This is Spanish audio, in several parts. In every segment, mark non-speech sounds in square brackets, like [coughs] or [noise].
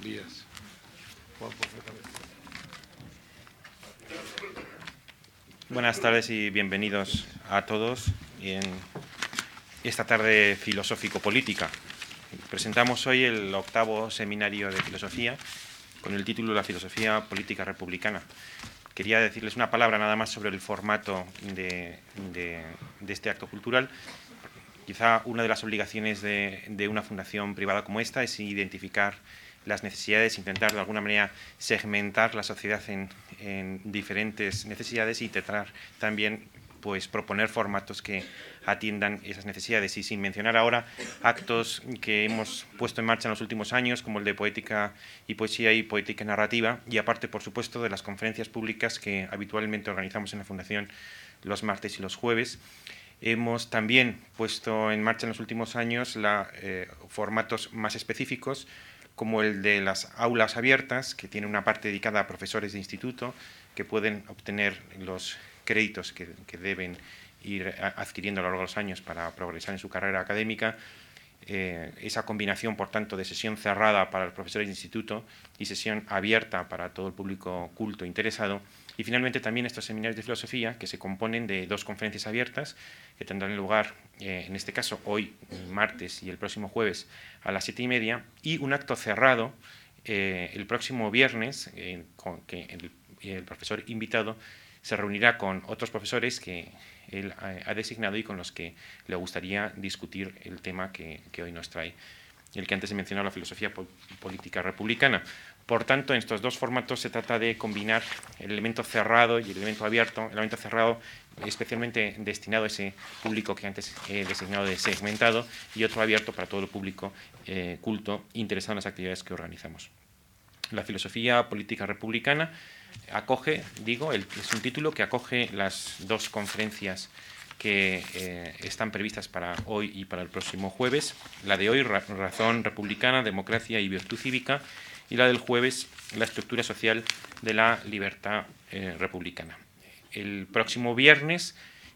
Elías. Buenas tardes y bienvenidos a todos en esta tarde filosófico-política. Presentamos hoy el octavo seminario de filosofía con el título La filosofía política republicana. Quería decirles una palabra nada más sobre el formato de, este acto cultural. Quizá una de las obligaciones de, de una fundación privada como esta es identificar las necesidades, intentar de alguna manera segmentar la sociedad en, diferentes necesidades y tratar también pues proponer formatos que atiendan esas necesidades. Y sin mencionar ahora actos que hemos puesto en marcha en los últimos años como el de poética y poesía y poética narrativa y aparte por supuesto de las conferencias públicas que habitualmente organizamos en la fundación los martes y los jueves hemos también puesto en marcha en los últimos años la, eh, formatos más específicos como el de las aulas abiertas, que tiene una parte dedicada a profesores de instituto que pueden obtener los créditos que, deben ir adquiriendo a lo largo de los años para progresar en su carrera académica. Eh, esa combinación, por tanto, de sesión cerrada para los profesores de instituto y sesión abierta para todo el público culto interesado, y finalmente también estos seminarios de filosofía que se componen de dos conferencias abiertas que tendrán lugar, eh, en este caso hoy, martes y el próximo jueves a las siete y media, y un acto cerrado eh, el próximo viernes, con que el, profesor invitado se reunirá con otros profesores que él ha designado y con los que le gustaría discutir el tema que, que hoy nos trae el que antes he mencionado, la filosofía política republicana. Por tanto, en estos dos formatos se trata de combinar el elemento cerrado y el elemento abierto. El elemento cerrado especialmente destinado a ese público que antes he designado de segmentado y otro abierto para todo el público eh, culto interesado en las actividades que organizamos. La filosofía política republicana acoge, digo, es un título que acoge las dos conferencias que eh, están previstas para hoy y para el próximo jueves. La de hoy, Razón Republicana, Democracia y Virtud Cívica, y la del jueves, la estructura social de la libertad eh, republicana. El próximo viernes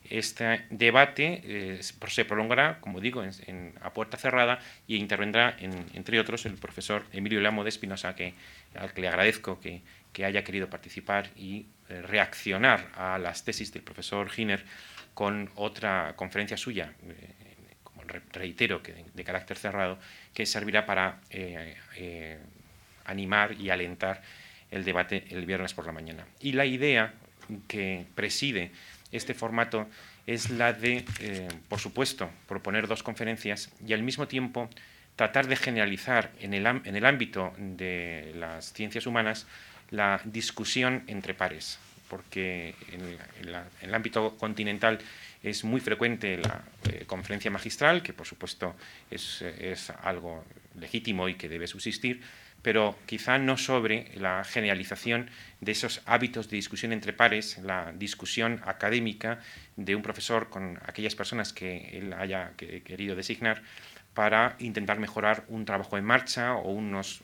este debate eh, se prolongará, como digo, en, a puerta cerrada y intervendrá, entre otros, el profesor Emilio Lamo de Espinosa, que, al que le agradezco que, haya querido participar y eh, reaccionar a las tesis del profesor Giner con otra conferencia suya, como reitero, que de, carácter cerrado, que servirá para animar y alentar el debate el viernes por la mañana. Y la idea que preside este formato es la de, eh, por supuesto, proponer dos conferencias y al mismo tiempo tratar de generalizar en el, en el ámbito de las ciencias humanas la discusión entre pares, porque en, el ámbito continental es muy frecuente la eh, conferencia magistral, que por supuesto es, es algo legítimo y que debe subsistir, pero quizá no sobre la generalización de esos hábitos de discusión entre pares, la discusión académica de un profesor con aquellas personas que él haya querido designar para intentar mejorar un trabajo en marcha o unos,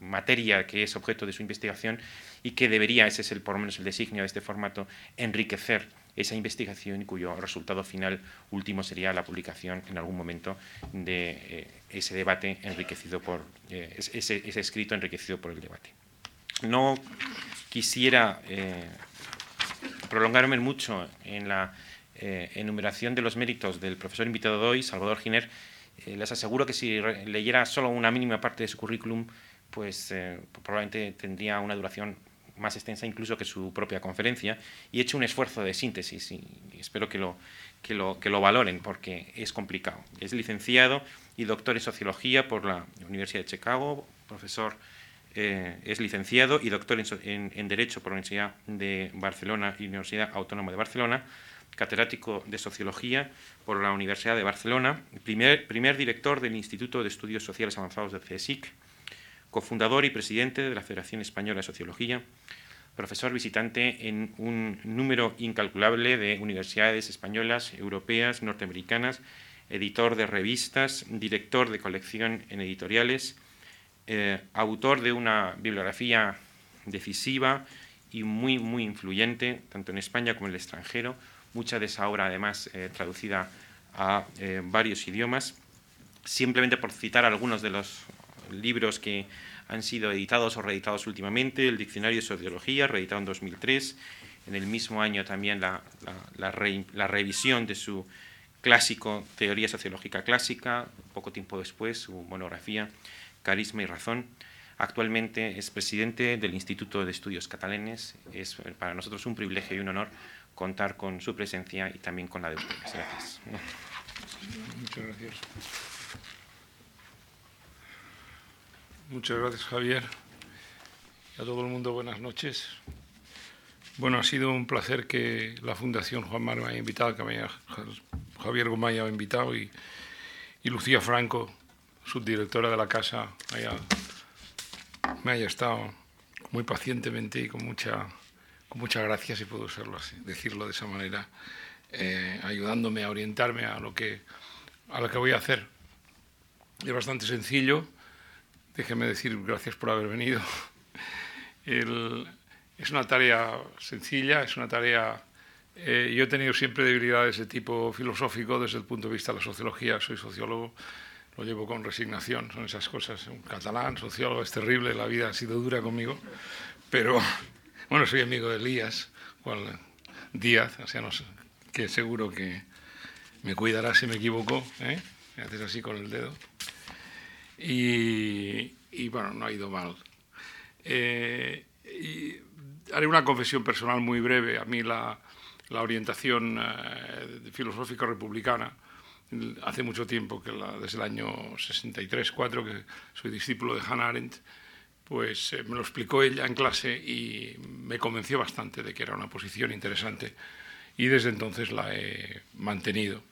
materia que es objeto de su investigación y que debería, ese es el, por lo menos el designio de este formato, enriquecer esa investigación cuyo resultado final último sería la publicación en algún momento de eh, ese debate enriquecido por eh, ese, escrito enriquecido por el debate. No quisiera eh, prolongarme mucho en la enumeración de los méritos del profesor invitado de hoy, Salvador Giner. les aseguro que si leyera solo una mínima parte de su currículum, pues probablemente tendría una duración más extensa incluso que su propia conferencia, y he hecho un esfuerzo de síntesis y, espero que lo, que lo, que lo valoren porque es complicado. Es licenciado y doctor en Sociología por la Universidad de Chicago, profesor, eh, es licenciado y doctor en, en, Derecho por la Universidad de Barcelona y Universidad Autónoma de Barcelona, catedrático de Sociología por la Universidad de Barcelona, primer, primer director del Instituto de Estudios Sociales Avanzados de CSIC, cofundador y presidente de la Federación Española de Sociología, profesor visitante en un número incalculable de universidades españolas, europeas, norteamericanas, editor de revistas, director de colección en editoriales, eh, autor de una bibliografía decisiva y muy, muy influyente, tanto en España como en el extranjero, mucha de esa obra además eh, traducida a eh, varios idiomas. Simplemente por citar algunos de los libros que han sido editados o reeditados últimamente, el Diccionario de Sociología, reeditado en 2003, en el mismo año también la, la revisión de su clásico Teoría Sociológica Clásica, poco tiempo después su monografía Carisma y Razón. Actualmente es presidente del Instituto de Estudios Catalanes. Es para nosotros un privilegio y un honor contar con su presencia y también con la de ustedes. Gracias. Muchas gracias. Muchas gracias, Javier. A todo el mundo, buenas noches. Bueno, ha sido un placer que la Fundación Juan Mar me haya invitado, que me Javier Gómez me haya invitado y, y Lucía Franco, subdirectora de la casa, haya me haya estado muy pacientemente y con mucha, con mucha gracia, si puedo decirlo de esa manera, eh, ayudándome a orientarme a lo, que, a lo que voy a hacer. Es bastante sencillo, déjeme decir gracias por haber venido. es una tarea sencilla, es una tarea... Eh, yo he tenido siempre debilidades de tipo filosófico desde el punto de vista de la sociología, soy sociólogo, lo llevo con resignación, son esas cosas. Un catalán, sociólogo, es terrible, la vida ha sido dura conmigo, pero bueno, soy amigo de Elías, cual, Díaz, o que seguro que me cuidará si me equivoco, ¿eh? me haces así con el dedo. Y, bueno, no ha ido mal. Eh, haré una confesión personal muy breve. A mí la, la orientación eh, filosófica republicana hace mucho tiempo, que desde el año 63-4, que soy discípulo de Hannah Arendt, pues eh, me lo explicó ella en clase y me convenció bastante de que era una posición interesante y desde entonces la he mantenido.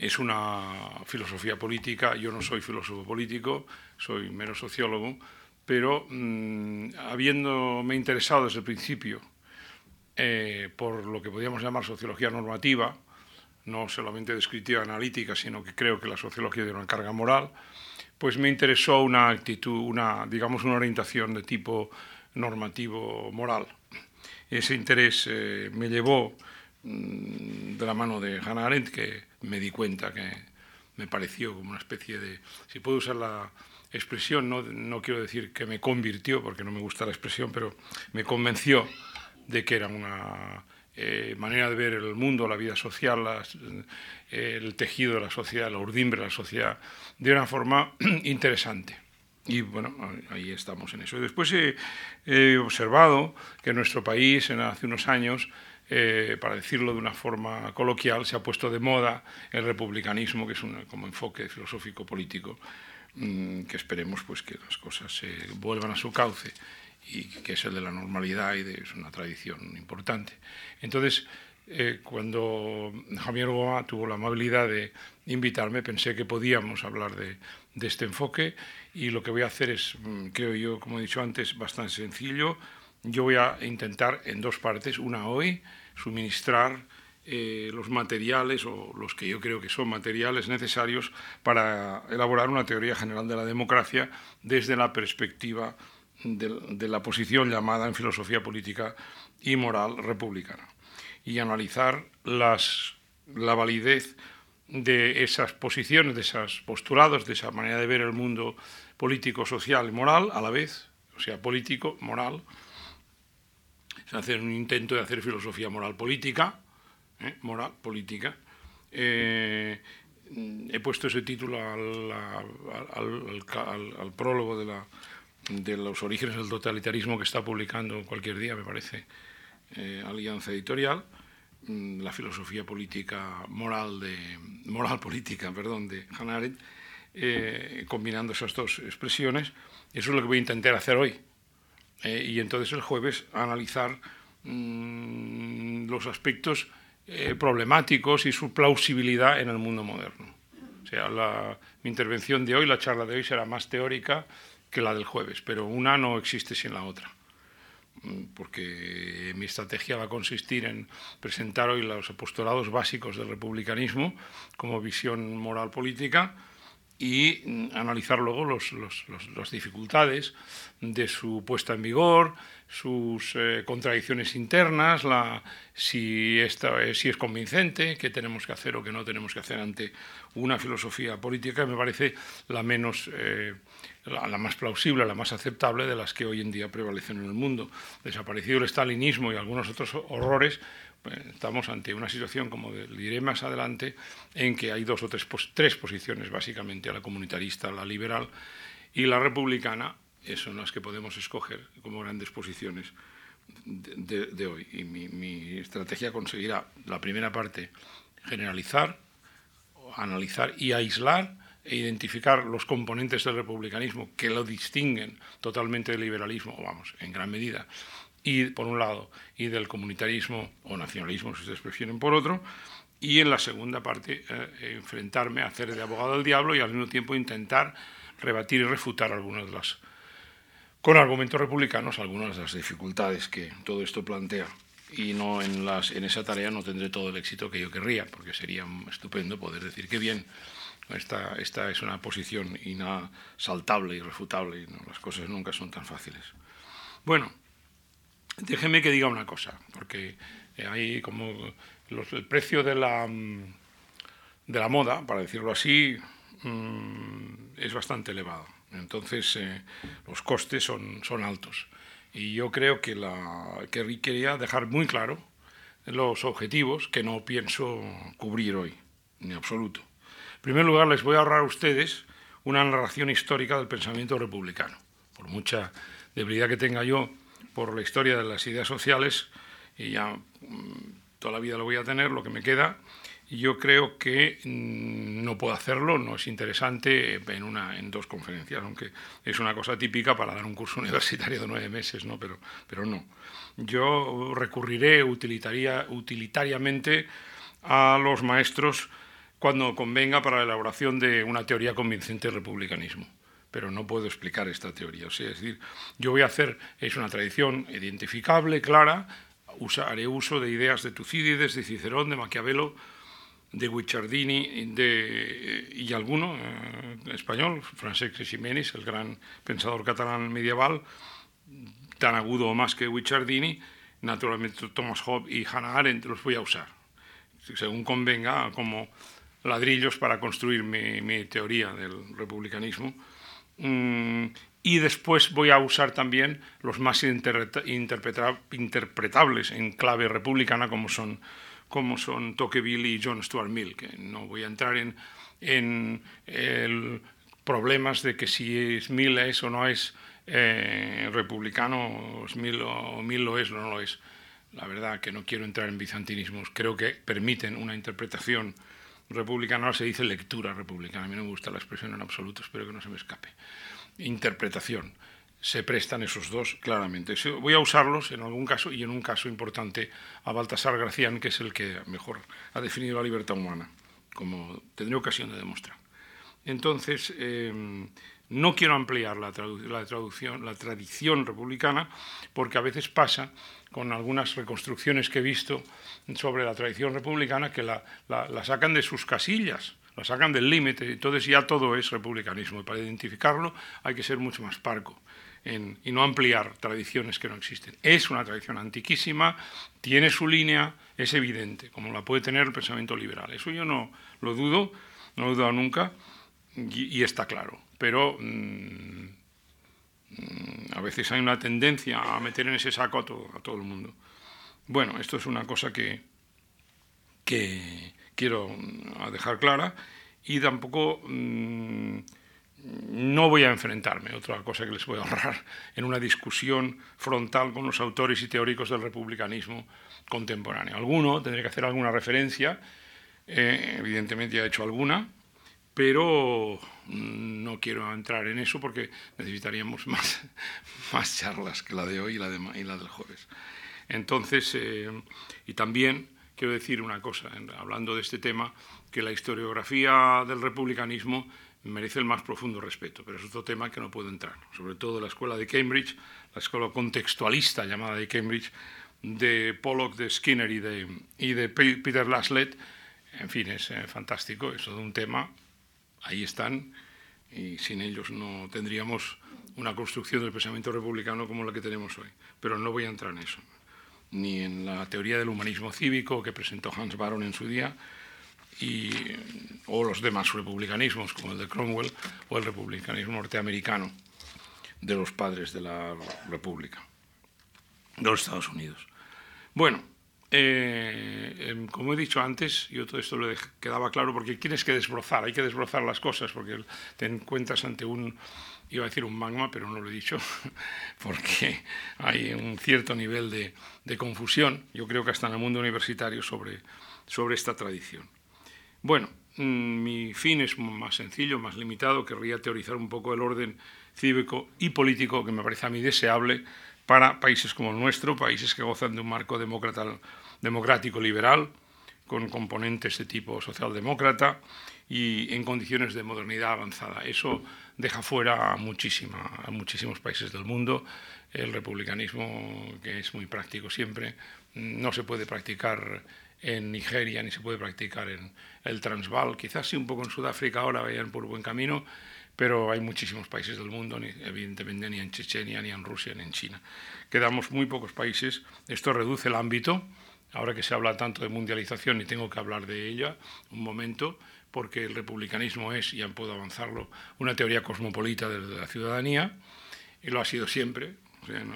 Es una filosofía política, yo no soy filósofo político, soy menos sociólogo, pero mm, habiéndome interesado desde el principio eh, por lo que podríamos llamar sociología normativa, no solamente descriptiva analítica, sino que creo que la sociología tiene una carga moral, pues me interesó una actitud, una, digamos, una orientación de tipo normativo moral. Ese interés eh, me llevó de la mano de Hannah Arendt, que me di cuenta que me pareció como una especie de, si puedo usar la expresión, no, no quiero decir que me convirtió, porque no me gusta la expresión, pero me convenció de que era una eh, manera de ver el mundo, la vida social, eh, el tejido de la sociedad, la urdimbre de la sociedad, de una forma [clears throat] interesante. Y bueno, ahí estamos en eso. Y después he, observado que en nuestro país, en, hace unos años, eh, para decirlo de una forma coloquial, se ha puesto de moda el republicanismo, que es un como enfoque filosófico político, mm, que esperemos pues que las cosas se vuelvan a su cauce y que es el de la normalidad y de, es una tradición importante. Entonces, eh, cuando Javier Goma tuvo la amabilidad de invitarme, pensé que podíamos hablar de, de, este enfoque y lo que voy a hacer es, mm, creo yo, como he dicho antes, bastante sencillo. Yo voy a intentar en dos partes, una hoy, suministrar eh, los materiales o los que yo creo que son materiales necesarios para elaborar una teoría general de la democracia desde la perspectiva de, la posición llamada en filosofía política y moral republicana y analizar las, la validez de esas posiciones, de esos postulados, de esa manera de ver el mundo político, social y moral a la vez, o sea, político, moral. Se hace un intento de hacer filosofía moral política, ¿eh? moral política. Eh, he puesto ese título al prólogo de la, de los orígenes del totalitarismo que está publicando cualquier día, me parece, eh, Alianza Editorial, mm, la filosofía política moral de moral política, perdón, de Hannah Arendt, eh, combinando esas dos expresiones. Eso es lo que voy a intentar hacer hoy. Eh, y entonces el jueves analizar mm, los aspectos problemáticos y su plausibilidad en el mundo moderno. O sea, la, mi intervención de hoy, la charla de hoy será más teórica que la del jueves, pero una no existe sin la otra, mm, porque mi estrategia va a consistir en presentar hoy los apostolados básicos del republicanismo como visión moral política y mm, analizar luego las dificultades de su puesta en vigor, sus eh, contradicciones internas, la, si, esta, si es convincente, qué tenemos que hacer o qué no tenemos que hacer ante una filosofía política que me parece la menos, eh, la, más plausible, la más aceptable de las que hoy en día prevalecen en el mundo. Desaparecido el stalinismo y algunos otros horrores, estamos ante una situación, como diré más adelante, en que hay dos o tres, tres posiciones, básicamente, la comunitarista, la liberal y la republicana, son las que podemos escoger como grandes posiciones de, hoy. Y mi, mi, estrategia conseguirá, la primera parte, generalizar, analizar y aislar e identificar los componentes del republicanismo que lo distinguen totalmente del liberalismo, vamos, en gran medida, y por un lado, y del comunitarismo o nacionalismo, si ustedes prefieren, por otro, y en la segunda parte eh, enfrentarme a hacer de abogado del diablo y al mismo tiempo intentar rebatir y refutar algunas de las, con argumentos republicanos, algunas de las dificultades que todo esto plantea. Y no en, las, en esa tarea no tendré todo el éxito que yo querría, porque sería estupendo poder decir que bien, esta, esta es una posición inasaltable, irrefutable, y no, las cosas nunca son tan fáciles. Bueno, Déjeme que diga una cosa, porque hay como el precio de la, de la moda, para decirlo así, mm, es bastante elevado. Entonces, eh, los costes son, son altos. Y yo creo que, la, que quería dejar muy claro los objetivos que no pienso cubrir hoy, en absoluto. En primer lugar, les voy a ahorrar a ustedes una narración histórica del pensamiento republicano. Por mucha debilidad que tenga yo por la historia de las ideas sociales, y ya mm, toda la vida lo voy a tener, lo que me queda, y yo creo que mm, no puedo hacerlo, no es interesante en, una, en dos conferencias, aunque es una cosa típica para dar un curso [laughs] universitario de nueve meses, ¿no? Pero, pero no. Yo recurriré utilitaria, utilitariamente a los maestros cuando convenga para la elaboración de una teoría convincente del republicanismo pero no puedo explicar esta teoría. O sea, es decir, yo voy a hacer, es una tradición identificable, clara, haré uso de ideas de Tucídides, de Cicerón, de Maquiavelo, de Guicciardini de, y alguno eh, español, Francesc Ximénez, el gran pensador catalán medieval, tan agudo o más que Guicciardini, naturalmente Thomas Hobbes y Hannah Arendt los voy a usar, según convenga, como ladrillos para construir mi, mi teoría del republicanismo y después voy a usar también los más interpretables en clave republicana como son, como son Tocqueville y John Stuart Mill, que no voy a entrar en, en problemas de que si es Mill es o no es eh, republicano, o Mill, o Mill lo es o no lo es. La verdad que no quiero entrar en bizantinismos, creo que permiten una interpretación republicana se dice lectura republicana. A mí no me gusta la expresión en absoluto, espero que no se me escape. Interpretación. Se prestan esos dos claramente. Voy a usarlos en algún caso y en un caso importante a Baltasar Gracián, que es el que mejor ha definido la libertad humana, como tendré ocasión de demostrar. Entonces, eh, no quiero ampliar la, traducción, la tradición republicana, porque a veces pasa con algunas reconstrucciones que he visto sobre la tradición republicana que la, sacan de sus casillas, la sacan del límite, entonces ya todo es republicanismo. Y para identificarlo hay que ser mucho más parco y no ampliar tradiciones que no existen. Es una tradición antiquísima, tiene su línea, es evidente, como la puede tener el pensamiento liberal. Eso yo no lo dudo, no lo he dudado nunca y, está claro. Pero mm, Mm, a veces hay una tendencia a meter en ese saco a todo, el mundo. Bueno, esto es una cosa que, que quiero mm, dejar clara y tampoco mm, no voy a enfrentarme, otra cosa que les voy a ahorrar, [laughs] en una discusión frontal con los autores y teóricos del republicanismo contemporáneo. Alguno tendré que hacer alguna referencia, eh, evidentemente ya he hecho alguna, pero no quiero entrar en eso porque necesitaríamos más, [laughs] más charlas que la de hoy y la, de, y la del jueves. Entonces, eh, y también quiero decir una cosa, hablando de este tema, que la historiografía del republicanismo merece el más profundo respeto, pero es otro tema que no puedo entrar, sobre todo la escuela de Cambridge, la escuela contextualista llamada de Cambridge, de Pollock, de Skinner y de, y de Peter Laslett, en fin, es eh, fantástico, es todo un tema ahí están y sin ellos no tendríamos una construcción del pensamiento republicano como la que tenemos hoy. Pero no voy a entrar en eso, ni en la teoría del humanismo cívico que presentó Hans Baron en su día, y, o los demás republicanismos, como el de Cromwell o el republicanismo norteamericano de los padres de la República, de los Estados Unidos. Bueno, eh, em, como he dicho antes, yo todo esto quedaba claro porque tienes que desbrozar, hay que desbrozar las cosas porque te encuentras ante un, iba a decir un magma, pero no lo he dicho, [laughs] porque hay un cierto nivel de, de confusión, yo creo que hasta en el mundo universitario, sobre, sobre esta tradición. Bueno, mm, mi fin es más sencillo, más limitado, querría teorizar un poco el orden cívico y político que me parece a mí deseable para países como el nuestro, países que gozan de un marco democrático liberal, con componentes de tipo socialdemócrata y en condiciones de modernidad avanzada. Eso deja fuera a, muchísima, a muchísimos países del mundo. El republicanismo, que es muy práctico siempre, no se puede practicar en Nigeria ni se puede practicar en el Transvaal. Quizás sí un poco en Sudáfrica ahora vayan por buen camino, pero hay muchísimos países del mundo, evidentemente ni en Chechenia, ni en Rusia, ni en China. Quedamos muy pocos países. Esto reduce el ámbito. Ahora que se habla tanto de mundialización y tengo que hablar de ella un momento, porque el republicanismo es, ya puedo avanzarlo, una teoría cosmopolita de la ciudadanía, y lo ha sido siempre.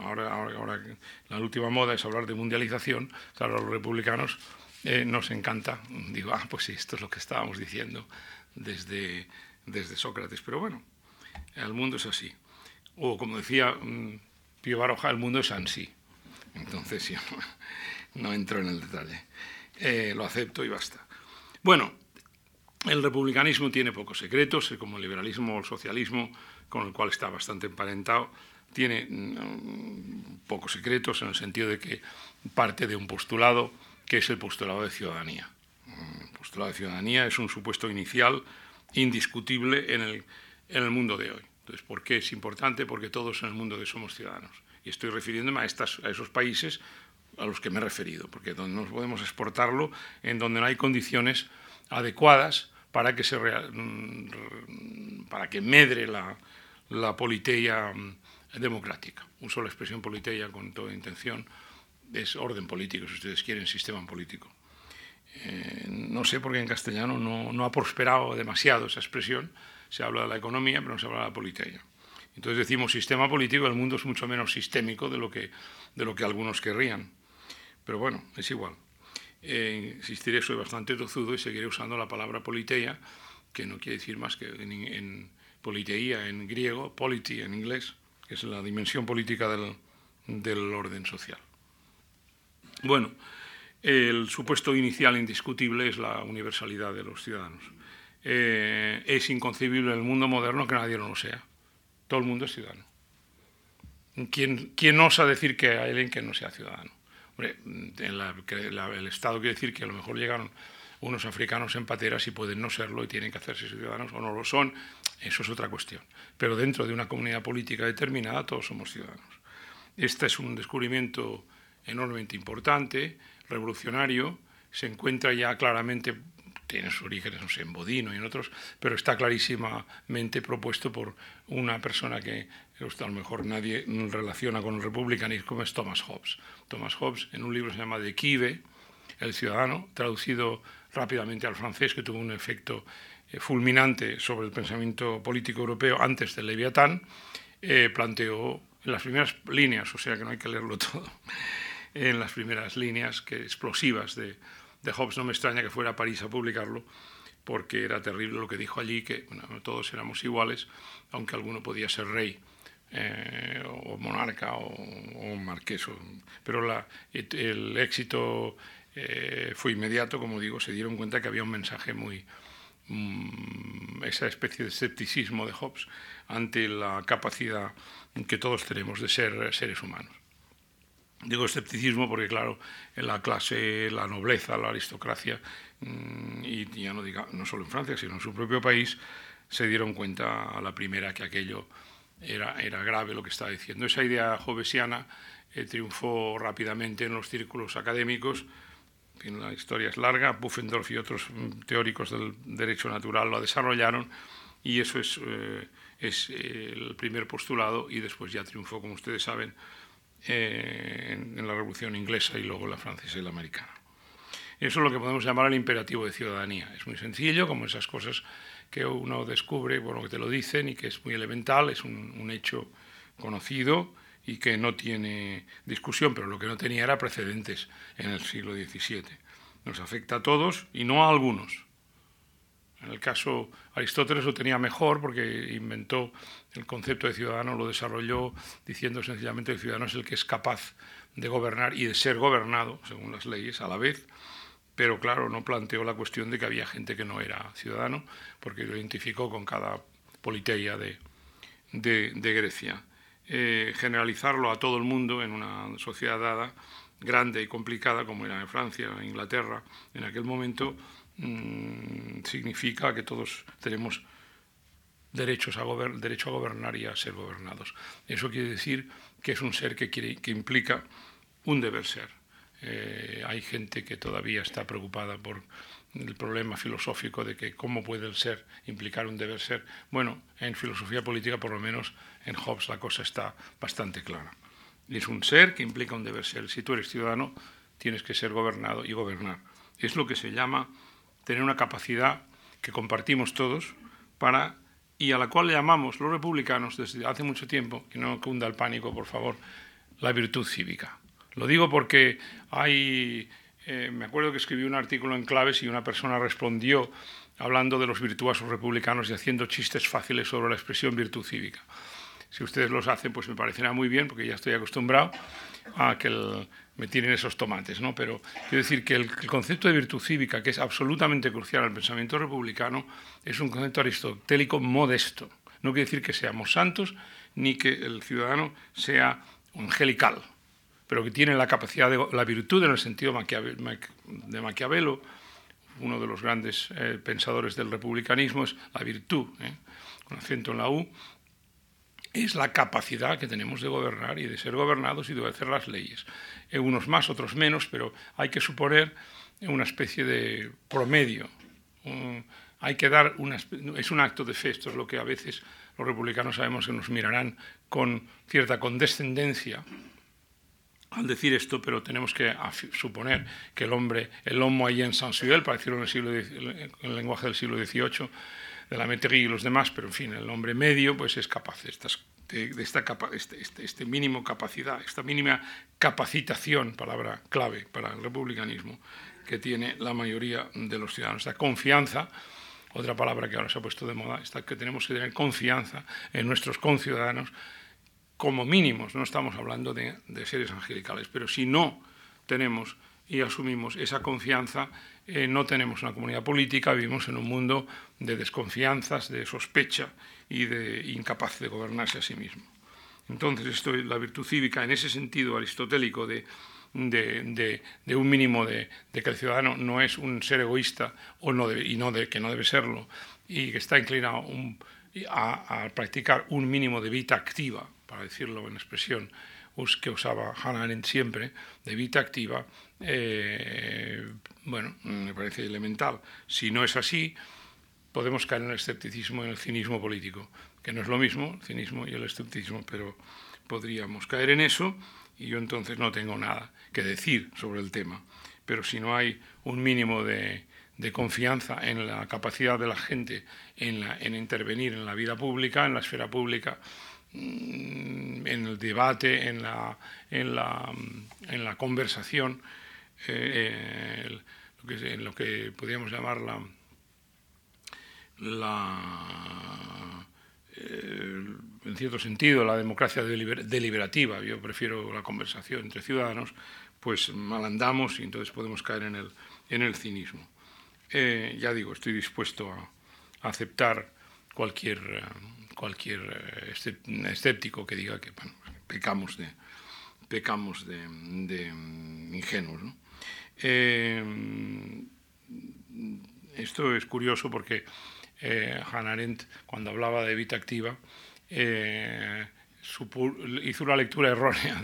ahora, ahora, la última moda es hablar de mundialización. Claro, los republicanos eh, nos encanta. Digo, ah, pues sí, esto es lo que estábamos diciendo desde desde Sócrates. Pero bueno, el mundo es así. O como decía mm, Pío Baroja, el mundo es así. Entonces [laughs] yo no, entro en el detalle. Eh, lo acepto y basta. Bueno, el republicanismo tiene pocos secretos, eh, como el liberalismo o el socialismo, con el cual está bastante emparentado, tiene mm, pocos secretos en el sentido de que parte de un postulado que es el postulado de ciudadanía. El postulado de ciudadanía es un supuesto inicial indiscutible en el, en el mundo de hoy. Entonces, ¿por qué es importante? Porque todos en el mundo somos ciudadanos. Y estoy refiriéndome a, estas, a esos países a los que me he referido, porque donde no podemos exportarlo, en donde no hay condiciones adecuadas para que, se mm, para que medre la, la politeia mm, democrática. Uso la expresión politeia con toda intención, es orden político, si ustedes quieren, sistema político. Eh, no sé por qué en castellano no, ha prosperado demasiado esa expresión. Se habla de la economía, pero no se habla de la política. Entonces decimos sistema político, el mundo es mucho menos sistémico de lo que, de lo que algunos querrían. Pero bueno, es igual. Eh, insistiré, soy bastante tozudo y seguiré usando la palabra politeia, que no quiere decir más que en, en politeía en griego, polity en inglés, que es la dimensión política del, del orden social. Bueno, el supuesto inicial indiscutible es la universalidad de los ciudadanos. Eh, es inconcebible en el mundo moderno que nadie no lo sea. Todo el mundo es ciudadano. ¿Quién, quién osa decir que hay alguien que no sea ciudadano? El Estado quiere decir que a lo mejor llegaron unos africanos en pateras y pueden no serlo y tienen que hacerse ciudadanos o no lo son, eso es otra cuestión. Pero dentro de una comunidad política determinada todos somos ciudadanos. Este es un descubrimiento enormemente importante revolucionario se encuentra ya claramente, tiene sus orígenes en Bodino y en otros, pero está clarísimamente propuesto por una persona que a lo mejor nadie relaciona con el republicanismo, como es Thomas Hobbes. Thomas Hobbes, en un libro se llama De Quive, El ciudadano, traducido rápidamente al francés, que tuvo un efecto eh, fulminante sobre el pensamiento político europeo antes del Leviatán, eh, planteó las primeras líneas, o sea que no hay que leerlo [laughs] todo, en las primeras líneas que, explosivas de, de Hobbes. No me extraña que fuera a París a publicarlo, porque era terrible lo que dijo allí, que todos éramos iguales, aunque alguno podía ser rey. Eh, o monarca o, marqués. pero el éxito eh, fue inmediato, como digo, se dieron cuenta que había un mensaje muy, mm, esa especie de escepticismo de Hobbes ante la capacidad que todos tenemos de ser seres humanos. Digo escepticismo porque, claro, en la clase, la nobleza, la aristocracia, mm, y ya no, diga, no solo en Francia, sino en su propio país, se dieron cuenta a la primera que aquello era, era grave lo que estaba diciendo. Esa idea jovesiana eh, triunfó rápidamente en los círculos académicos. la historia es larga. Buffendorf y otros mm, teóricos del derecho natural lo desarrollaron y eso es, es el primer postulado y después ya triunfó, como ustedes saben, en, la Revolución Inglesa y luego la francesa y la americana. Eso es lo que podemos llamar el imperativo de ciudadanía. Es muy sencillo, como esas cosas que uno descubre, bueno, que te lo dicen y que es muy elemental, es un, hecho conocido y que no tiene discusión, pero lo que no tenía era precedentes en el siglo XVII. Nos afecta a todos y no a algunos. En el caso Aristóteles lo tenía mejor porque inventó el concepto de ciudadano, lo desarrolló diciendo sencillamente que el ciudadano es el que es capaz de gobernar y de ser gobernado, según las leyes, a la vez, pero claro, no planteó la cuestión de que había gente que no era ciudadano, porque lo identificó con cada politeia de, Grecia. Eh, generalizarlo a todo el mundo en una sociedad dada, grande y complicada como era en Francia, en Inglaterra, en aquel momento, mm, significa que todos tenemos derechos a derecho a gobernar y a ser gobernados. Eso quiere decir que es un ser que, quiere, que implica un deber ser eh, hay gente que todavía está preocupada por el problema filosófico de que cómo puede el ser implicar un deber ser. Bueno, en filosofía política, por lo menos en Hobbes, la cosa está bastante clara. Es un ser que implica un deber ser. Si tú eres ciudadano, tienes que ser gobernado y gobernar. Es lo que se llama tener una capacidad que compartimos todos para y a la cual le llamamos los republicanos desde hace mucho tiempo, que no cunda el pánico, por favor, la virtud cívica. Lo digo porque hay, eh, me acuerdo que escribí un artículo en Claves y una persona respondió hablando de los virtuosos republicanos y haciendo chistes fáciles sobre la expresión virtud cívica. Si ustedes los hacen, pues me parecerá muy bien, porque ya estoy acostumbrado a que me tiren esos tomates, ¿no? Pero quiero decir que el, el, concepto de virtud cívica, que es absolutamente crucial al pensamiento republicano, es un concepto aristotélico modesto. No quiere decir que seamos santos, ni que el ciudadano sea angelical, pero que tiene la capacidad de la virtud en el sentido de Maquiavelo, uno de los grandes eh, pensadores del republicanismo, es la virtud, ¿eh? con acento en la U, es la capacidad que tenemos de gobernar y de ser gobernados y de hacer las leyes. Eh, unos más, otros menos, pero hay que suponer una especie de promedio. hay que dar una, es un acto de fe, esto es lo que a veces los republicanos sabemos que nos mirarán con cierta condescendencia al decir esto, pero tenemos que suponer que el hombre, el homo en sensuel, para decirlo en el, siglo, en el lenguaje del siglo XVIII, de la Métairie y los demás, pero en fin, el hombre medio pues es capaz de, de, esta este, este, este, mínimo capacidad, esta mínima capacitación, palabra clave para el republicanismo, que tiene la mayoría de los ciudadanos. Esta confianza, otra palabra que ahora se ha puesto de moda, esta que tenemos que tener confianza en nuestros conciudadanos como mínimos, no estamos hablando de, seres angelicales, pero si no tenemos y asumimos esa confianza, eh, no tenemos una comunidad política, vivimos en un mundo de desconfianzas, de sospecha y de incapaz de gobernarse a sí mismo. Entonces, esto es la virtud cívica en ese sentido aristotélico de, un mínimo de, que el ciudadano no es un ser egoísta o no y no de, que no debe serlo, y que está inclinado a, a practicar un mínimo de vida activa, para decirlo en expresión que usaba Hannah Arendt siempre, de vida activa, eh, bueno, me parece elemental. Si no es así, podemos caer en el escepticismo y en el cinismo político, que no es lo mismo, el cinismo y el escepticismo, pero podríamos caer en eso y yo entonces no tengo nada que decir sobre el tema. Pero si no hay un mínimo de, confianza en la capacidad de la gente en, en intervenir en la vida pública, en la esfera pública, Mm, en el debate, en la, en la, en la conversación, eh, lo que, en lo que podríamos llamar la, eh, en cierto sentido, la democracia deliberativa, yo prefiero la conversación entre ciudadanos, pues mal andamos y entonces podemos caer en el, en el cinismo. Eh, ya digo, estoy dispuesto a, aceptar cualquier cualquier escéptico que diga que pecamos de, pecamos de, ingenuos. Eh, esto es curioso porque eh, Hannah Arendt, cuando hablaba de vida activa, eh, hizo una lectura errónea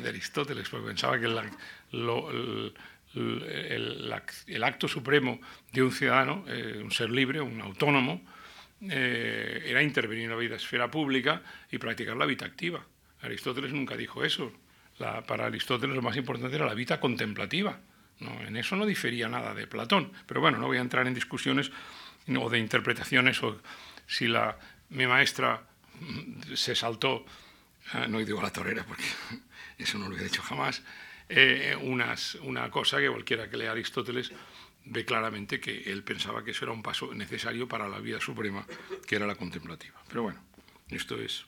de, Aristóteles, porque pensaba que el, acto supremo de un ciudadano, un ser libre, un autónomo, eh, era intervenir en la vida esfera pública y practicar la vida activa. Aristóteles nunca dijo eso. Para Aristóteles lo más importante era la vida contemplativa. en eso no difería nada de Platón. Pero bueno, no voy a entrar en discusiones o de interpretaciones o si la, mi maestra se saltó, ah, no digo la torera porque [laughs] eso no lo he dicho jamás, eh, una cosa que cualquiera que lea Aristóteles ve claramente que él pensaba que eso era un paso necesario para la vida suprema, que era la contemplativa. Pero bueno, esto es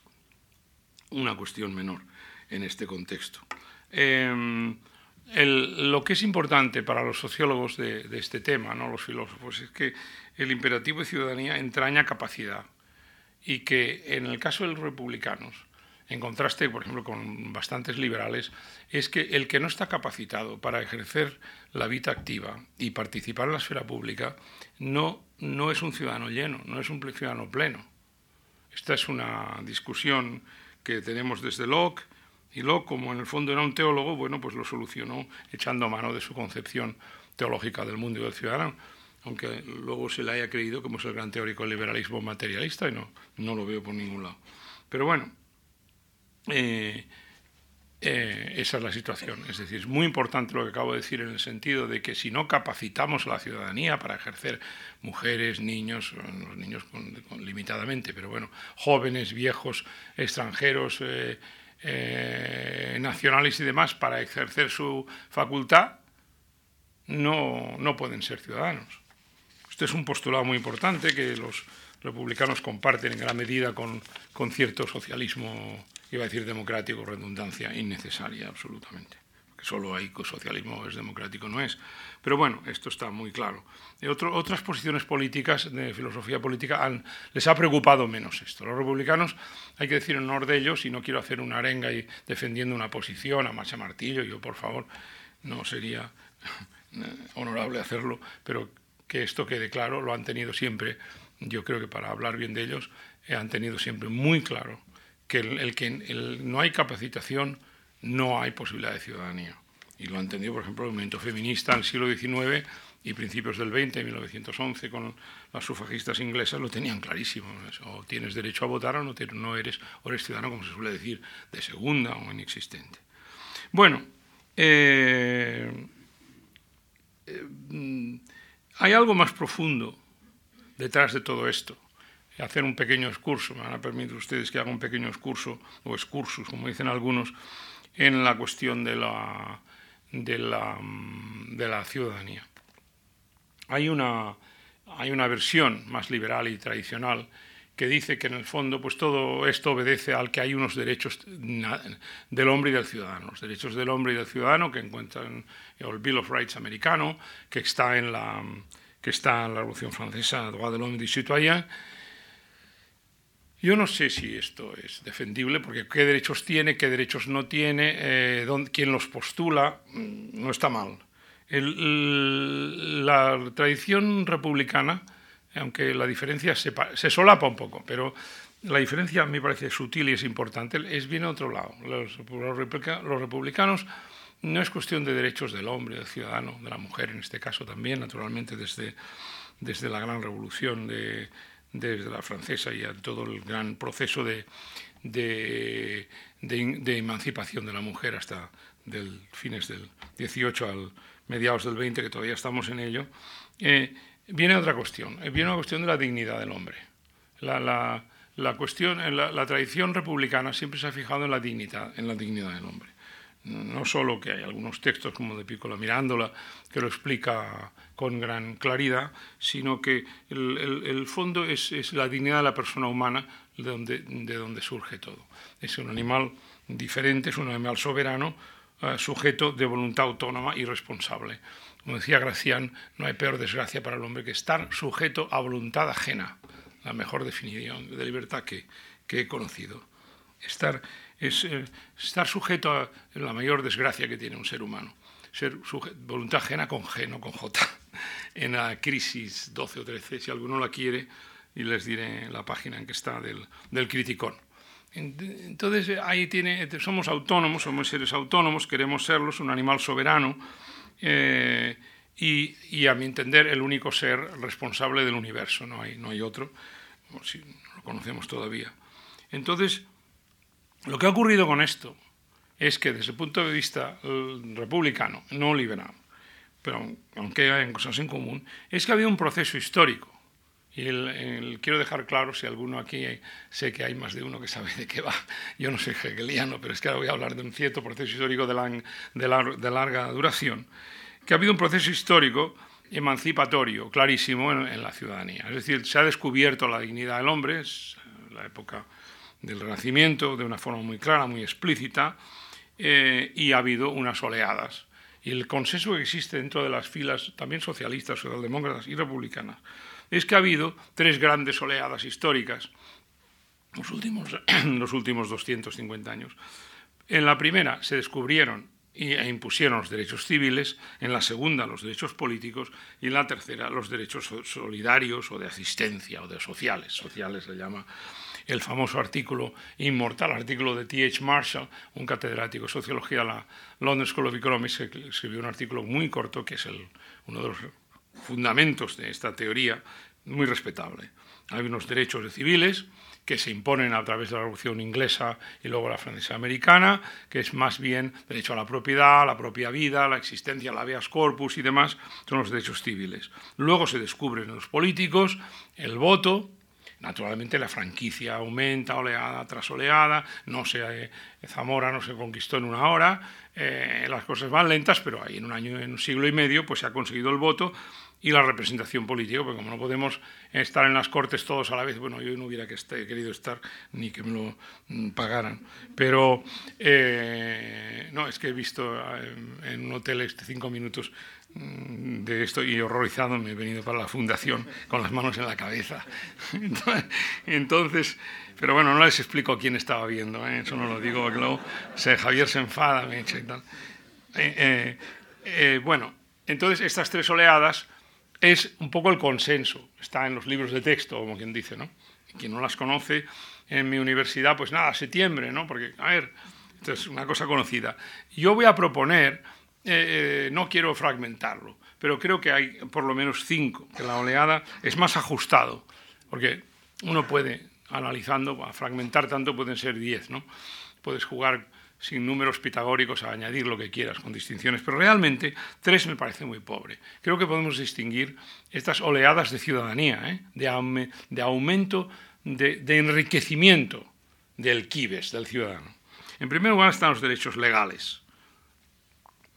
una cuestión menor en este contexto. Em, lo que es importante para los sociólogos de, de, este tema, no los filósofos, es que el imperativo de ciudadanía entraña capacidad y que en el caso de los republicanos en contraste, por ejemplo, con bastantes liberales, es que el que no está capacitado para ejercer la vida activa y participar en la esfera pública no, no es un ciudadano lleno, no es un ciudadano pleno. Esta es una discusión que tenemos desde Locke, y Locke, como en el fondo era un teólogo, bueno, pues lo solucionó echando mano de su concepción teológica del mundo y del ciudadano, aunque luego se le haya creído como es gran teórico del liberalismo materialista y no, no lo veo por ningún lado. Pero bueno, eh, eh, esa es la situación. Es decir, es muy importante lo que acabo de decir en el sentido de que si no capacitamos a la ciudadanía para ejercer mujeres, niños, los niños limitadamente, pero bueno, jóvenes, viejos, extranjeros, eh, nacionales y demás, para ejercer su facultad, no, no pueden ser ciudadanos. Este es un postulado muy importante que los republicanos comparten en gran medida con, con cierto socialismo iba a decir democrático, redundancia innecesaria absolutamente. Solo hay socialismo es democrático, no es. Pero bueno, esto está muy claro. otras posiciones políticas, de filosofía política, les ha preocupado menos esto. Los republicanos, hay que decir en honor de ellos, y no quiero hacer una arenga y defendiendo una posición a marcha martillo, yo por favor, no sería [laughs] honorable hacerlo, pero que esto quede claro, lo han tenido siempre, yo creo que para hablar bien de ellos, eh, han tenido siempre muy claro que el, que no hay capacitación, no hay posibilidad de ciudadanía. Y lo ha entendido, por ejemplo, el movimiento feminista el siglo XIX y principios del XX, 1911, con las sufragistas inglesas, lo tenían clarísimo. O tienes derecho a votar o no, no eres, o eres ciudadano, como se suele decir, de segunda o inexistente. Bueno, eh, eh, hay algo más profundo detrás de todo esto hacer un pequeño excurso, me van a permitir ustedes que haga un pequeño excurso, o excursus, como dicen algunos, en la cuestión de la, de la, de la ciudadanía. Hay una, hay una versión más liberal y tradicional que dice que en el fondo pues todo esto obedece al que hay unos derechos del hombre y del ciudadano, los derechos del hombre y del ciudadano que encuentran el Bill of Rights americano, que está en la, que está en la Revolución Francesa, droit de l'homme du citoyen, yo no sé si esto es defendible, porque qué derechos tiene, qué derechos no tiene, eh, quién los postula, mm, no está mal. la tradición republicana, aunque la diferencia se, se, solapa un poco, pero la diferencia me parece sutil y es importante, es bien a otro lado. Los, los republicanos no es cuestión de derechos del hombre, del ciudadano, de la mujer en este caso también, naturalmente desde, desde la gran revolución de desde la francesa y a todo el gran proceso de, de, emancipación de la mujer hasta del fines del 18 al mediados del 20, que todavía estamos en ello, eh, viene otra cuestión, eh, viene una cuestión de la dignidad del hombre. La, la, la cuestión, la, la, tradición republicana siempre se ha fijado en la dignidad, en la dignidad del hombre no solo que hay algunos textos como de Piccola Mirándola que lo explica con gran claridad, sino que el, fondo es, la dignidad de la persona humana de donde, de donde surge todo. Es un animal diferente, es un animal soberano, eh, sujeto de voluntad autónoma y responsable. Como decía Gracián, no hay peor desgracia para el hombre que estar sujeto a voluntad ajena, la mejor definición de libertad que, que he conocido. Estar es eh, estar sujeto a la mayor desgracia que tiene un ser humano. Ser voluntad ajena con G, no con J. En la crisis 12 o 13, si alguno la quiere, y les diré la página en que está del, del criticón. Entonces, ahí tiene, somos autónomos, somos seres autónomos, queremos serlos, un animal soberano, eh, y, y, a mi entender el único ser responsable del universo, no hay, no hay otro si no lo conocemos todavía. Entonces, lo que ha ocurrido con esto es que desde el punto de vista eh, republicano, no liberal, pero aunque hay cosas en común, es que ha habido un proceso histórico. Y quiero dejar claro, si alguno aquí, sé que hay más de uno que sabe de qué va, yo no soy hegeliano, pero es que ahora voy a hablar de un cierto proceso histórico de, larga duración, que ha habido un proceso histórico emancipatorio, clarísimo, en, la ciudadanía. Es decir, se ha descubierto la dignidad del hombre, es la época del Renacimiento, de una forma muy clara, muy explícita, eh, y ha habido unas oleadas y el consenso que existe dentro de las filas también socialistas, socialdemócratas y republicanas, es que ha habido tres grandes oleadas históricas los últimos, [clears throat] los últimos 250 años. En la primera se descubrieron e impusieron los derechos civiles, en la segunda los derechos políticos y en la tercera los derechos solidarios o de asistencia o de sociales. Sociales se llama el famoso artículo inmortal, artículo de T.H. Marshall, un catedrático de sociología de la London School of Economics, que escribió un artículo muy corto que es uno de los fundamentos de esta teoría, muy respetable. Hay unos derechos civiles que se imponen a través de la Revolución Inglesa y luego la Francesa Americana, que es más bien derecho a la propiedad, a la propia vida, la existencia, la habeas corpus y demás, son los derechos civiles. Luego se descubren los políticos, el voto, Naturalmente la franquicia aumenta oleada tras oleada, no se, eh, Zamora no se conquistó en una hora, eh, las cosas van lentas, pero ahí en un año, en un siglo y medio, pues se ha conseguido el voto y la representación política, porque como no podemos estar en las cortes todos a la vez, bueno, yo no hubiera que querido estar ni que me lo mm, pagaran, pero eh, no, es que he visto en, un hotel este cinco minutos de esto y horrorizado me he venido para la fundación con las manos en la cabeza. [laughs] Entonces, pero bueno, no les explico quién estaba viendo, ¿eh? eso no lo digo, luego Javier se enfada, me echa y tal. Eh, eh, bueno, entonces estas tres oleadas es un poco el consenso, está en los libros de texto, como quien dice, ¿no? Quien no las conoce en mi universidad, pues nada, septiembre, ¿no? Porque, a ver, esto es una cosa conocida. Yo voy a proponer eh, eh, no quiero fragmentarlo, pero creo que hay por lo menos cinco, que la oleada es más ajustado, porque uno puede, analizando, a fragmentar tanto pueden ser diez, ¿no? Puedes jugar sin números pitagóricos a añadir lo que quieras con distinciones, pero realmente tres me parece muy pobre. Creo que podemos distinguir estas oleadas de ciudadanía, ¿eh? de, aumento, de, de enriquecimiento del quibes, del ciudadano. En primer lugar están los derechos legales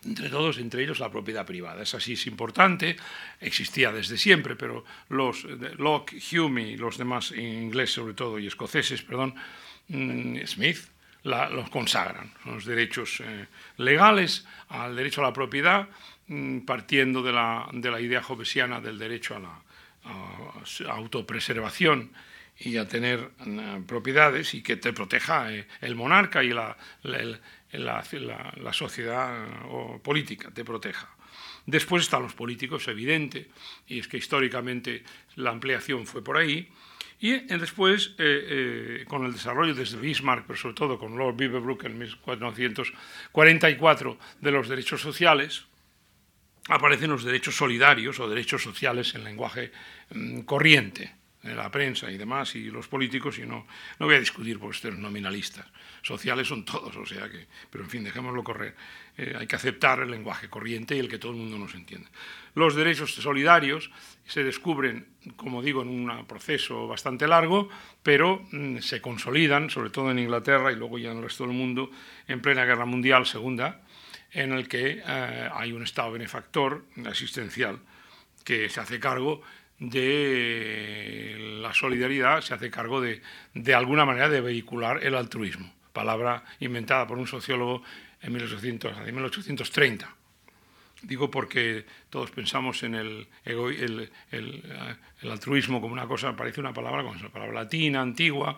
entre todos, entre ellos la propiedad privada. Esa sí es importante, existía desde siempre, pero los Locke, Hume y los demás ingleses sobre todo y escoceses, perdón, mm, Smith, los consagran. Los derechos eh, legales al derecho a la propiedad, mm, partiendo de la, de la, idea jovesiana del derecho a la autopreservación y a tener mm, propiedades y que te proteja eh, el monarca y la, la, la, sociedad o política te proteja. Después están los políticos, evidente, y es que históricamente la ampliación fue por ahí. Y después, eh, eh, con el desarrollo desde Bismarck, pero sobre todo con Lord Beaverbrook en 1444 de los derechos sociales, aparecen los derechos solidarios o derechos sociales en lenguaje mm, corriente la prensa y demás, y los políticos, y no, no voy a discutir por ustedes nominalistas. Sociales son todos, o sea que, pero en fin, dejémoslo correr. Eh, hay que aceptar el lenguaje corriente y el que todo el mundo nos entiende. Los derechos solidarios se descubren, como digo, en un proceso bastante largo, pero mm, se consolidan, sobre todo en Inglaterra y luego ya en el resto del mundo, en plena guerra mundial segunda, en el que eh, hay un Estado benefactor asistencial que se hace cargo de la solidaridad se hace cargo de, de alguna manera, de vehicular el altruismo, palabra inventada por un sociólogo en 1800, 1830. Digo porque todos pensamos en el, el, el, altruismo como una cosa, parece una palabra, como una palabra latina, antigua,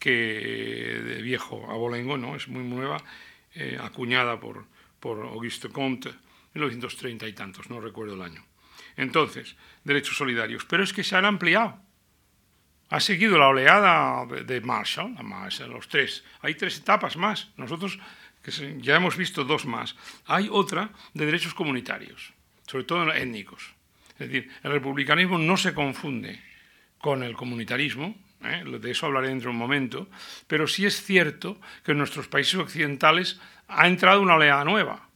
que de viejo abolengo, ¿no? es muy nueva, eh, acuñada por, por Auguste Comte, 1930 y tantos, no recuerdo el año. Entonces, derechos solidarios. Pero es que se han ampliado. Ha seguido la oleada de Marshall, los tres. Hay tres etapas más. Nosotros ya hemos visto dos más. Hay otra de derechos comunitarios, sobre todo étnicos. Es decir, el republicanismo no se confunde con el comunitarismo, ¿eh? de eso hablaré dentro de un momento, pero sí es cierto que en nuestros países occidentales ha entrado una oleada nueva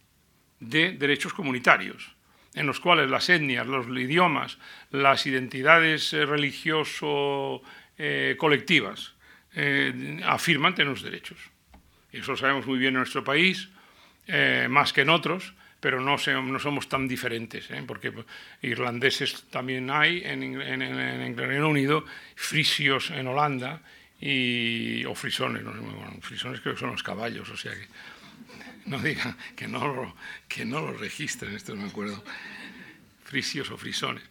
de derechos comunitarios, en los cuales las etnias, los idiomas, las identidades eh, religioso-colectivas eh, afirman tener los derechos. Eso lo sabemos muy bien en nuestro país, más que en otros, pero no, no somos tan diferentes, ¿eh? porque irlandeses también hay en, el Reino Unido, frisios en Holanda, y, o frisones, no sé, bueno, frisones creo que son los caballos, o sea que no digan que no lo, que no lo registren, esto no me acuerdo, frisios o frisones.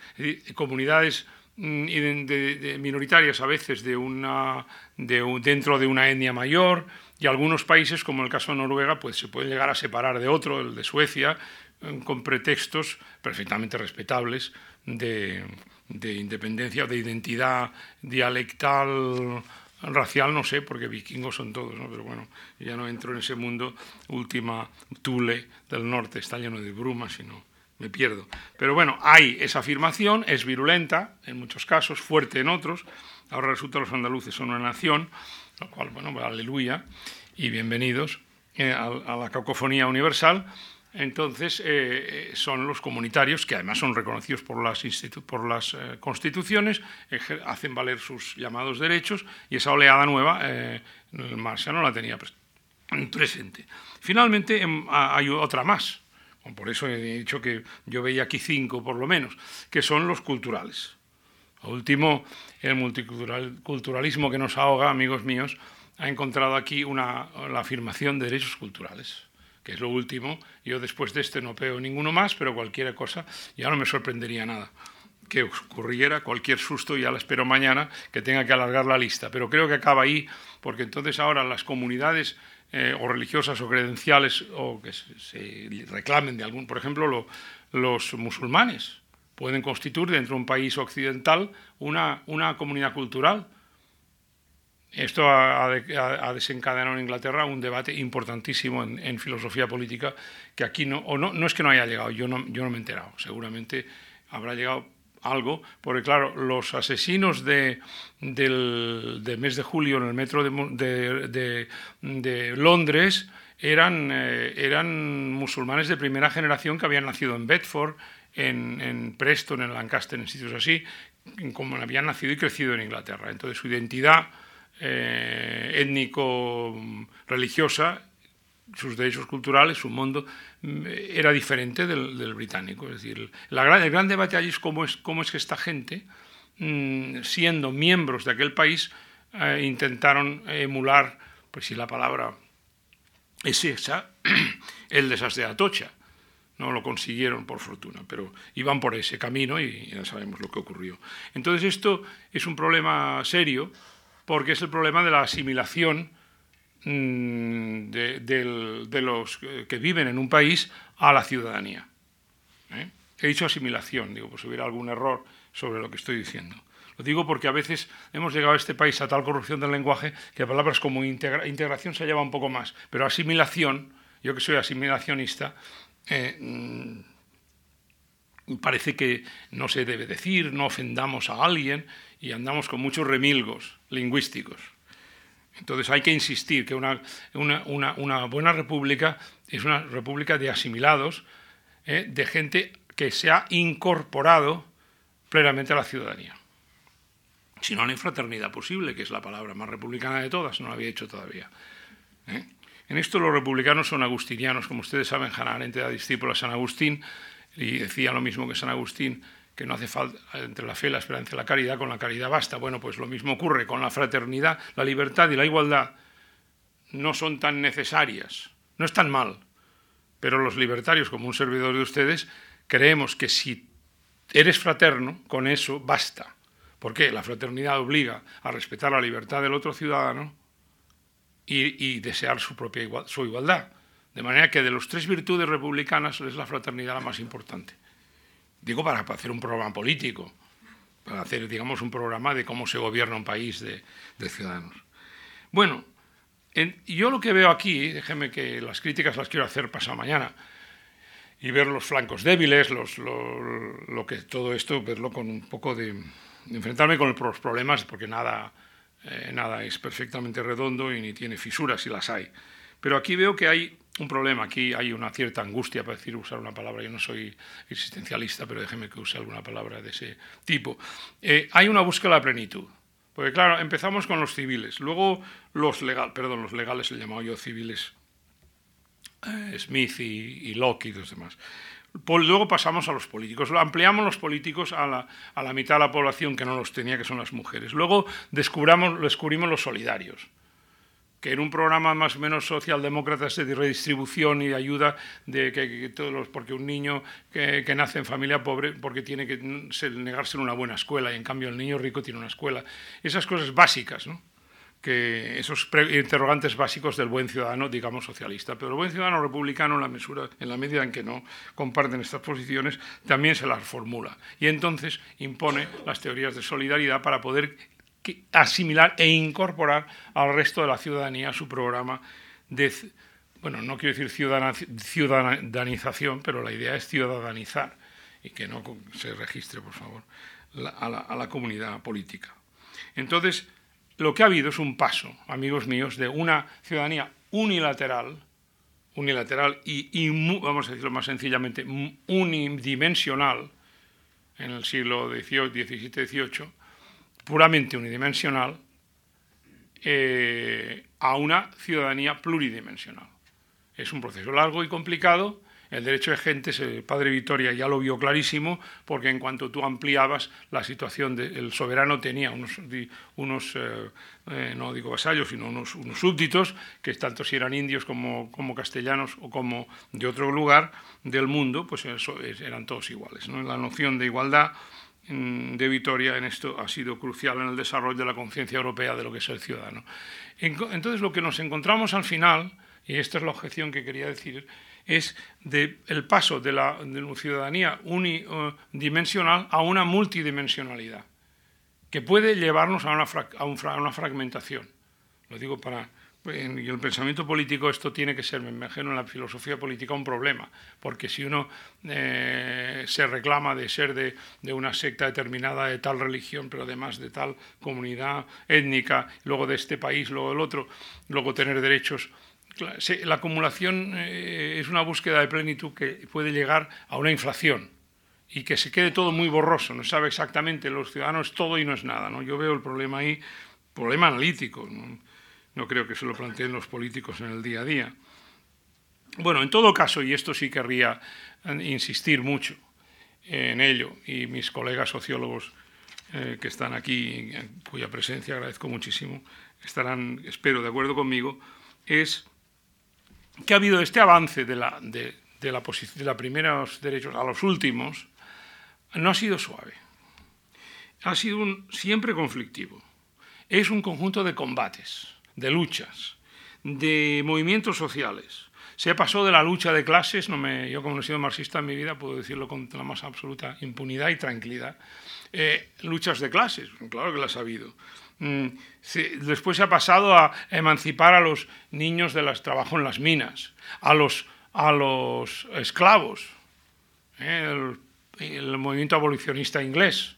comunidades mm, de, minoritarias a veces de una, de dentro de una etnia mayor, y algunos países, como el caso de Noruega, pues se puede llegar a separar de otro, el de Suecia, eh, con pretextos perfectamente respetables de, independencia o de identidad dialectal racial, no sé, porque vikingos son todos, ¿no? pero bueno, ya no entro en ese mundo, última Tule del norte, está lleno de brumas y no me pierdo. Pero bueno, hay esa afirmación, es virulenta en muchos casos, fuerte en otros, ahora resulta que los andaluces son una nación, lo cual, bueno, pues, aleluya y bienvenidos eh, a, la cacofonía universal. Entonces, eh, son los comunitarios, que además son reconocidos por las, eh, constituciones, hacen valer sus llamados derechos, y esa oleada nueva, Marcia no la tenía presente. Finalmente, em, hay otra más, por eso he dicho que yo veía aquí cinco por lo menos, que son los culturales. Lo último, el multiculturalismo que nos ahoga, amigos míos, ha encontrado aquí una, la afirmación de derechos culturales, que es lo último. Yo después de este no veo ninguno más, pero cualquier cosa ya no me sorprendería nada que ocurriera, cualquier susto, ya la espero mañana, que tenga que alargar la lista. Pero creo que acaba ahí, porque entonces ahora las comunidades eh, o religiosas o credenciales o que se, reclamen de algún, por ejemplo, los musulmanes, pueden constituir dentro de un país occidental una, una comunidad cultural. Esto ha, desencadenado en Inglaterra un debate importantísimo en, filosofía política que aquí no, o no, no es que no haya llegado, yo no, yo no me he enterado, seguramente habrá llegado algo, porque claro, los asesinos de, del, mes de julio en el metro de, Londres eran, eh, eran musulmanes de primera generación que habían nacido en Bedford, en, Preston, en Lancaster, en sitios así, como habían nacido y crecido en Inglaterra. Entonces su identidad eh, étnico-religiosa, sus derechos culturales, su mundo, mm, era diferente del, británico. Es decir, el gran debate allí es cómo es, cómo es que esta gente, mm, siendo miembros de aquel país, eh, intentaron emular, pues si la palabra es esa, [clears throat] el desastre de Atocha no lo consiguieron por fortuna, pero iban por ese camino y ya sabemos lo que ocurrió. Entonces esto es un problema serio porque es el problema de la asimilación mm, de, los que viven en un país a la ciudadanía. ¿eh? He dicho asimilación, digo, pues hubiera algún error sobre lo que estoy diciendo. Lo digo porque a veces hemos llegado a este país a tal corrupción del lenguaje que palabras como integración se lleva un poco más, pero asimilación, yo que soy asimilacionista, eh, mm, parece que no se debe decir, no ofendamos a alguien y andamos con muchos remilgos lingüísticos. Entonces hay que insistir que una, buena república es una república de asimilados, eh, de gente que se ha incorporado plenamente a la ciudadanía. Si no, no hay fraternidad posible, que es la palabra más republicana de todas, no lo había hecho todavía. ¿eh? En esto los republicanos son agustinianos, como ustedes saben, Hannah era discípulo de San Agustín y decía lo mismo que San Agustín, que no hace falta entre la fe, la esperanza y la caridad, con la caridad basta. Bueno, pues lo mismo ocurre con la fraternidad, la libertad y la igualdad no son tan necesarias, no están mal, pero los libertarios, como un servidor de ustedes, creemos que si eres fraterno, con eso basta. ¿Por qué? La fraternidad obliga a respetar la libertad del otro ciudadano y, desear su propia su igualdad. De manera que de las tres virtudes republicanas es la fraternidad la más importante. Digo para, hacer un programa político, para hacer, digamos, un programa de cómo se gobierna un país de, ciudadanos. Bueno, yo lo que veo aquí, déjeme que las críticas las quiero hacer pasado mañana, y ver los flancos débiles, los, lo, que todo esto, verlo con un poco de, enfrentarme con los problemas, porque nada, Eh, nada es perfectamente redondo y ni tiene fisuras si las hay. Pero aquí veo que hay un problema, aquí hay una cierta angustia, para decir, usar una palabra, yo no soy existencialista, pero déjeme que use alguna palabra de ese tipo. Eh, hay una búsqueda de plenitud. Porque claro, empezamos con los civiles, luego los legales, perdón, los legales, he llamado yo civiles, eh, Smith y, Locke y los demás. Luego pasamos a los políticos, ampliamos los políticos a la, a la, mitad de la población que no los tenía, que son las mujeres. Luego descubrimos, descubrimos los solidarios que en un programa más o menos socialdemócrata de redistribución y de ayuda de que, todos los, porque un niño que, nace en familia pobre porque tiene que negarse en una buena escuela y en cambio el niño rico tiene una escuela. Esas cosas básicas ¿no? que esos interrogantes básicos del buen ciudadano digamos socialista. Pero el buen ciudadano republicano en la mesura en la medida en que no comparten estas posiciones también se las formula. Y entonces impone las teorías de solidaridad para poder asimilar e incorporar al resto de la ciudadanía su programa de, bueno, no quiero decir ciudadanización, pero la idea es ciudadanizar y que no se registre, por favor, a, la, a, la, comunidad política. Entonces, lo que ha habido es un paso, amigos míos, de una ciudadanía unilateral, unilateral y, y vamos a decirlo más sencillamente, unidimensional en el siglo XVIII, XVII, XVIII, puramente unidimensional eh, a una ciudadanía pluridimensional. Es un proceso largo y complicado. El derecho de gentes, el padre Vitoria ya lo vio clarísimo, porque en cuanto tú ampliabas la situación, del soberano tenía unos, eh, eh, no digo vasallos, sino unos, súbditos, que tanto si eran indios como, castellanos o como de otro lugar del mundo, pues eran todos iguales. La noción de igualdad de Vitoria en esto ha sido crucial en el desarrollo de la conciencia europea de lo que es el ciudadano. Entonces, lo que nos encontramos al final, y esta es la objeción que quería decir, es el paso de la, ciudadanía unidimensional a una multidimensionalidad, que puede llevarnos a una fragmentación. Lo digo para en el pensamiento político esto tiene que ser, me imagino, en la filosofía política un problema, porque si uno eh, se reclama de ser de, una secta determinada, de tal religión, pero además de tal comunidad étnica, luego de este país, luego del otro, luego tener derechos, la acumulación eh, es una búsqueda de plenitud que puede llegar a una inflación y que se quede todo muy borroso, no sabe exactamente los ciudadanos todo y no es nada. ¿no? Yo veo el problema ahí, problema analítico. No creo que se lo planteen los políticos en el día a día. Bueno, en todo caso, y esto sí querría insistir mucho en ello, y mis colegas sociólogos eh, que están aquí, cuya presencia agradezco muchísimo, estarán, espero, de acuerdo conmigo, es que ha habido este avance de la, de, de la primeros derechos a los últimos, no ha sido suave. Ha sido un, siempre conflictivo. Es un conjunto de combates de luchas, de movimientos sociales. Se pasó de la lucha de clases, yo como no he sido marxista en mi vida puedo decirlo con la más absoluta impunidad y tranquilidad, eh, luchas de clases, claro que las ha habido. Mm, después se ha pasado a emancipar a los niños del trabajo en las minas, a los, a los esclavos, eh, el movimiento abolicionista inglés,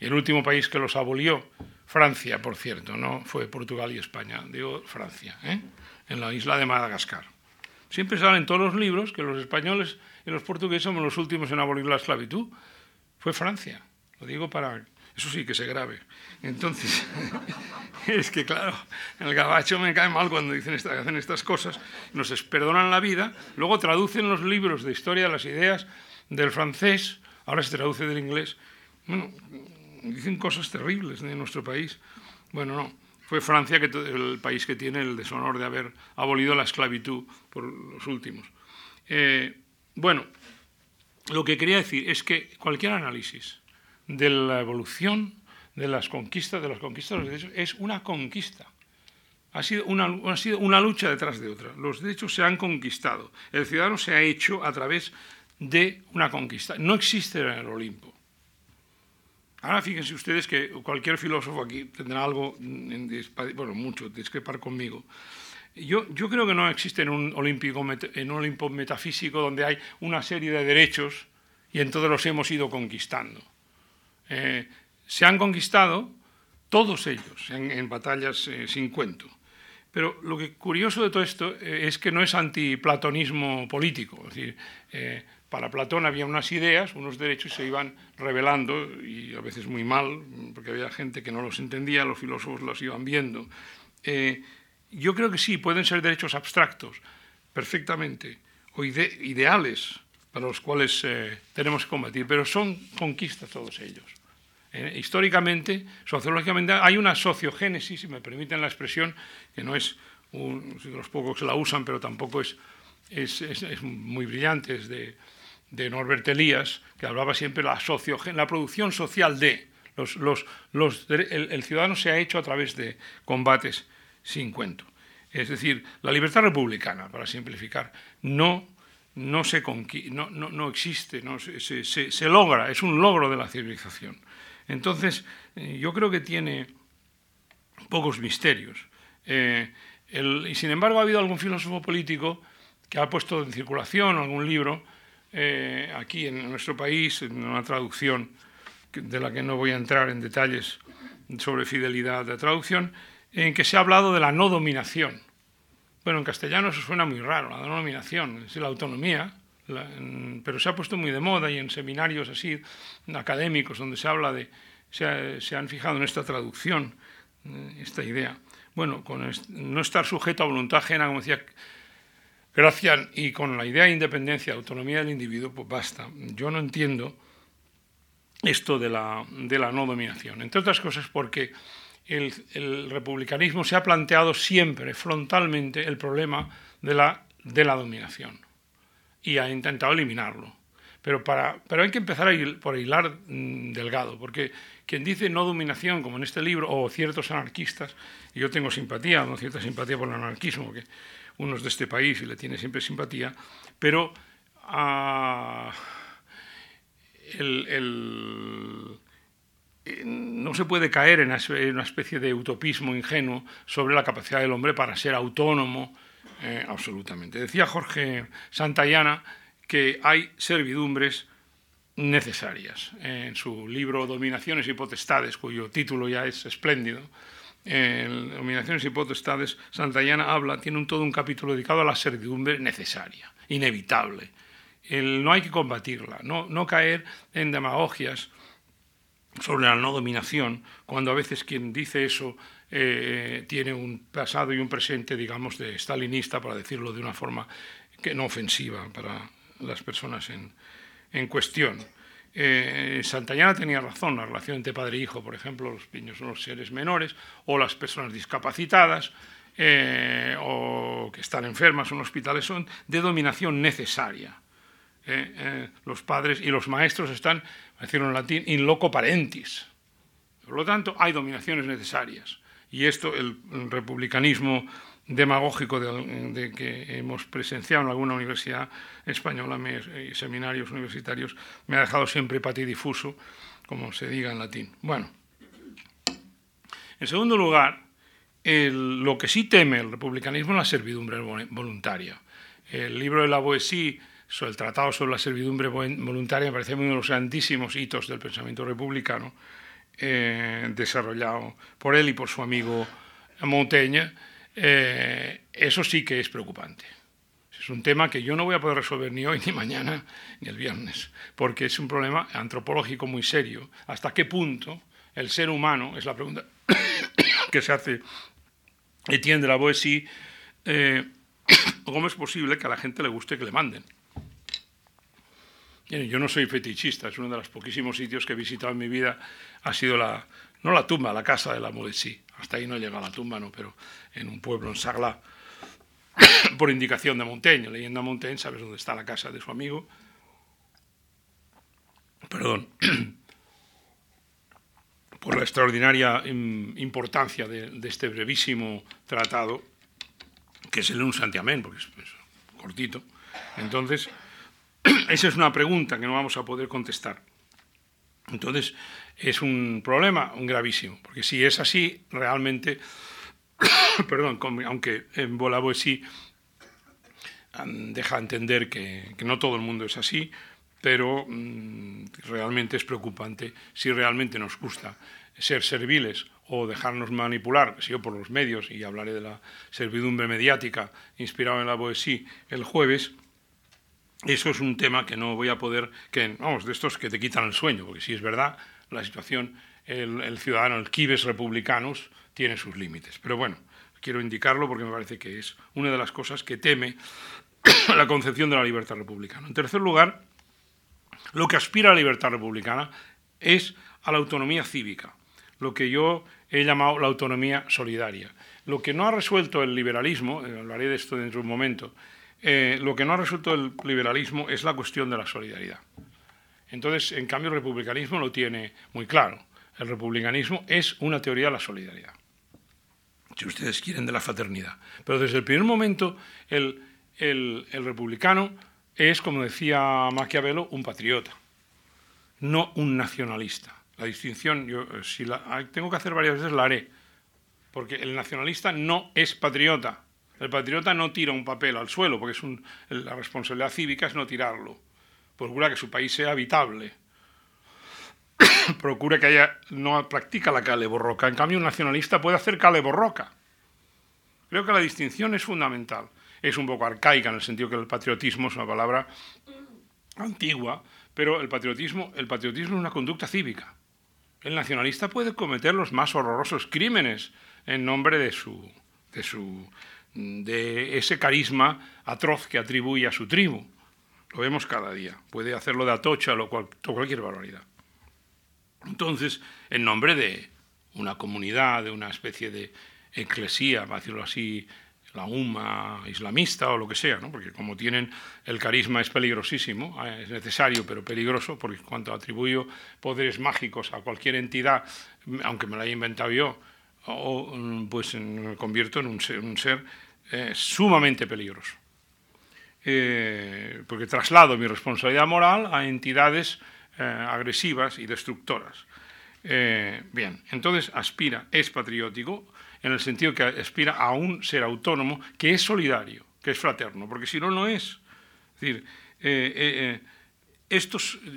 el último país que los abolió Francia, por cierto, no fue Portugal y España, digo Francia, ¿eh? en la isla de Madagascar. Siempre salen todos los libros que los españoles y los portugueses somos los últimos en abolir la esclavitud. Fue Francia, lo digo para... Eso sí que se grave. Entonces, [laughs] es que claro, el gabacho me cae mal cuando dicen hacen estas cosas, nos perdonan la vida, luego traducen los libros de historia de las ideas del francés, ahora se traduce del inglés. Bueno, dicen cosas terribles de nuestro país. Bueno, no, fue Francia que, el país que tiene el deshonor de haber abolido la esclavitud por los últimos. Eh, bueno, lo que quería decir es que cualquier análisis de la evolución de las conquistas, de las conquistas de los derechos, es una conquista. Ha sido una, ha sido una lucha detrás de otra. Los derechos se han conquistado. El ciudadano se ha hecho a través de una conquista. No existe en el Olimpo. Ahora fíjense ustedes que cualquier filósofo aquí tendrá algo, bueno, mucho, discrepar conmigo. Yo, yo creo que no existe en un, olímpico, en un Olimpo metafísico donde hay una serie de derechos y en todos los hemos ido conquistando. Eh, se han conquistado todos ellos en, batallas eh, sin cuento. Pero lo que curioso de todo esto eh, es que no es antiplatonismo político. Es decir, eh, para Platón había unas ideas, unos derechos y se iban revelando, y a veces muy mal, porque había gente que no los entendía, los filósofos los iban viendo. yo creo que sí, pueden ser derechos abstractos, perfectamente, o ideales para los cuales tenemos que combatir, pero son conquistas todos ellos. Eh, históricamente, sociológicamente, hay una sociogénesis, si me permiten la expresión, que no es un, de los pocos que la usan, pero tampoco es, es, es, muy brillante, es de, de, Norbert Elias, que hablaba siempre de la, la producción social de. Los, el, ciudadano se ha hecho a través de combates sin cuento. Es decir, la libertad republicana, para simplificar, no, no, se no, no, no existe, no, se, se, se logra, es un logro de la civilización. Entonces, eh, yo creo que tiene pocos misterios. Eh, y sin embargo, ha habido algún filósofo político que ha puesto en circulación algún libro eh, aquí en nuestro país, en una traducción de la que no voy a entrar en detalles sobre fidelidad de traducción, en que se ha hablado de la no dominación. Bueno, en castellano eso suena muy raro, la no dominación, es la autonomía, pero se ha puesto muy de moda y en seminarios así académicos donde se habla de, se, han fijado en esta traducción, eh, esta idea. Bueno, con no estar sujeto a voluntad ajena, como decía Gracian, y con la idea de independencia, autonomía del individuo, pues basta. Yo no entiendo esto de la, de la no dominación, entre otras cosas porque el, republicanismo se ha planteado siempre frontalmente el problema de la, dominación y ha intentado eliminarlo. Pero, para, pero hay que empezar por hilar mm, delgado, porque quien dice no dominación, como en este libro, o ciertos anarquistas, y yo tengo simpatía, no cierta simpatía por el anarquismo, uno es de este país y le tiene siempre simpatía, pero el, el, eh, no se puede caer en una especie de utopismo ingenuo sobre la capacidad del hombre para ser autónomo, eh, absolutamente. Decía Jorge Santayana que hay servidumbres necesarias. En su libro Dominaciones y Potestades, cuyo título ya es espléndido, en Dominaciones y Potestades, Santayana habla, tiene un, todo un capítulo dedicado a la servidumbre necesaria, inevitable. El, no hay que combatirla, no, no caer en demagogias sobre la no dominación, cuando a veces quien dice eso eh, tiene un pasado y un presente, digamos, de stalinista, para decirlo de una forma que no ofensiva para las personas en, en cuestión. Eh, Santayana tenía razón, la relación entre padre e hijo, por ejemplo, los niños son los seres menores, o las personas discapacitadas, eh, o que están enfermas en hospitales, son de dominación necesaria. los padres y los maestros están, decirlo en latín, in loco parentis. Por lo tanto, hay dominaciones necesarias y esto, el republicanismo demagógico de, que hemos presenciado en alguna universidad española y seminarios universitarios me ha dejado siempre patidifuso, como se diga en latín. Bueno, en segundo lugar, lo que sí teme el republicanismo es la servidumbre voluntaria. El libro de la sobre el Tratado sobre la servidumbre voluntaria me parece uno de los grandísimos hitos del pensamiento republicano eh, desarrollado por él y por su amigo Montaigne, eh, eso sí que es preocupante. Es un tema que yo no voy a poder resolver ni hoy, ni mañana, ni el viernes, porque es un problema antropológico muy serio. ¿Hasta qué punto el ser humano, es la pregunta [coughs] que se hace Etienne de la Boétie, eh, [coughs] ¿cómo es posible que a la gente le guste que le manden? Yo no soy fetichista, es uno de los poquísimos sitios que he visitado en mi vida, ha sido la, no la tumba, la casa de la Modesí. Hasta ahí no llega la tumba, no, pero en un pueblo, en Sagla, [coughs] por indicación de Montaigne, leyendo a Montaigne, sabes dónde está la casa de su amigo. Perdón. [coughs] por la extraordinaria importancia de, este brevísimo tratado, que es el Un Santiamén, porque es cortito. Entonces, [coughs] esa es una pregunta que no vamos a poder contestar. Entonces, es un problema gravísimo, porque si es así, realmente, [coughs] perdón, aunque en sí deja entender que, no todo el mundo es así, pero mm, realmente es preocupante si realmente nos gusta ser serviles o dejarnos manipular, si yo por los medios, y hablaré de la servidumbre mediática inspirado en la Boesí el jueves, eso es un tema que no voy a poder, que vamos, de estos que te quitan el sueño, porque si es verdad, la situación, el, ciudadano, el kibes republicanos, tiene sus límites. Pero bueno, quiero indicarlo porque me parece que es una de las cosas que teme [coughs] la concepción de la libertad republicana. En tercer lugar, lo que aspira a la libertad republicana es a la autonomía cívica, lo que yo he llamado la autonomía solidaria. Lo que no ha resuelto el liberalismo, eh, hablaré de esto dentro de un momento, eh, lo que no ha resuelto el liberalismo es la cuestión de la solidaridad. Entonces, en cambio, el republicanismo lo tiene muy claro. El republicanismo es una teoría de la solidaridad. Si ustedes quieren, de la fraternidad. Pero desde el primer momento, el, republicano es, como decía Maquiavelo, un patriota, no un nacionalista. La distinción, yo, eh, si la tengo que hacer varias veces, la haré, porque el nacionalista no es patriota. El patriota no tira un papel al suelo, porque es la responsabilidad cívica es no tirarlo. Procura que su país sea habitable. [coughs] Procura que haya, no practica la cale borroca. En cambio, un nacionalista puede hacer cale borroca. Creo que la distinción es fundamental. Es un poco arcaica en el sentido que el patriotismo es una palabra antigua, pero el patriotismo, el patriotismo es una conducta cívica. El nacionalista puede cometer los más horrorosos crímenes en nombre de su, de su de ese carisma atroz que atribuye a su tribu. Lo vemos cada día. Puede hacerlo de Atocha o cualquier barbaridad. Entonces, en nombre de una comunidad, de una especie de eclesía, para decirlo así, la UMA islamista o lo que sea, ¿no? porque como tienen el carisma es peligrosísimo, eh, es necesario pero peligroso, porque cuando atribuyo poderes mágicos a cualquier entidad, aunque me la haya inventado yo, o, pues me convierto en un ser, eh, sumamente peligroso. Eh, porque traslado mi responsabilidad moral a entidades agresivas y destructoras. bien, entonces aspira, es patriótico, en el sentido que aspira a un ser autónomo que es solidario, que es fraterno, porque si no, no es. Es decir, eh, eh, eh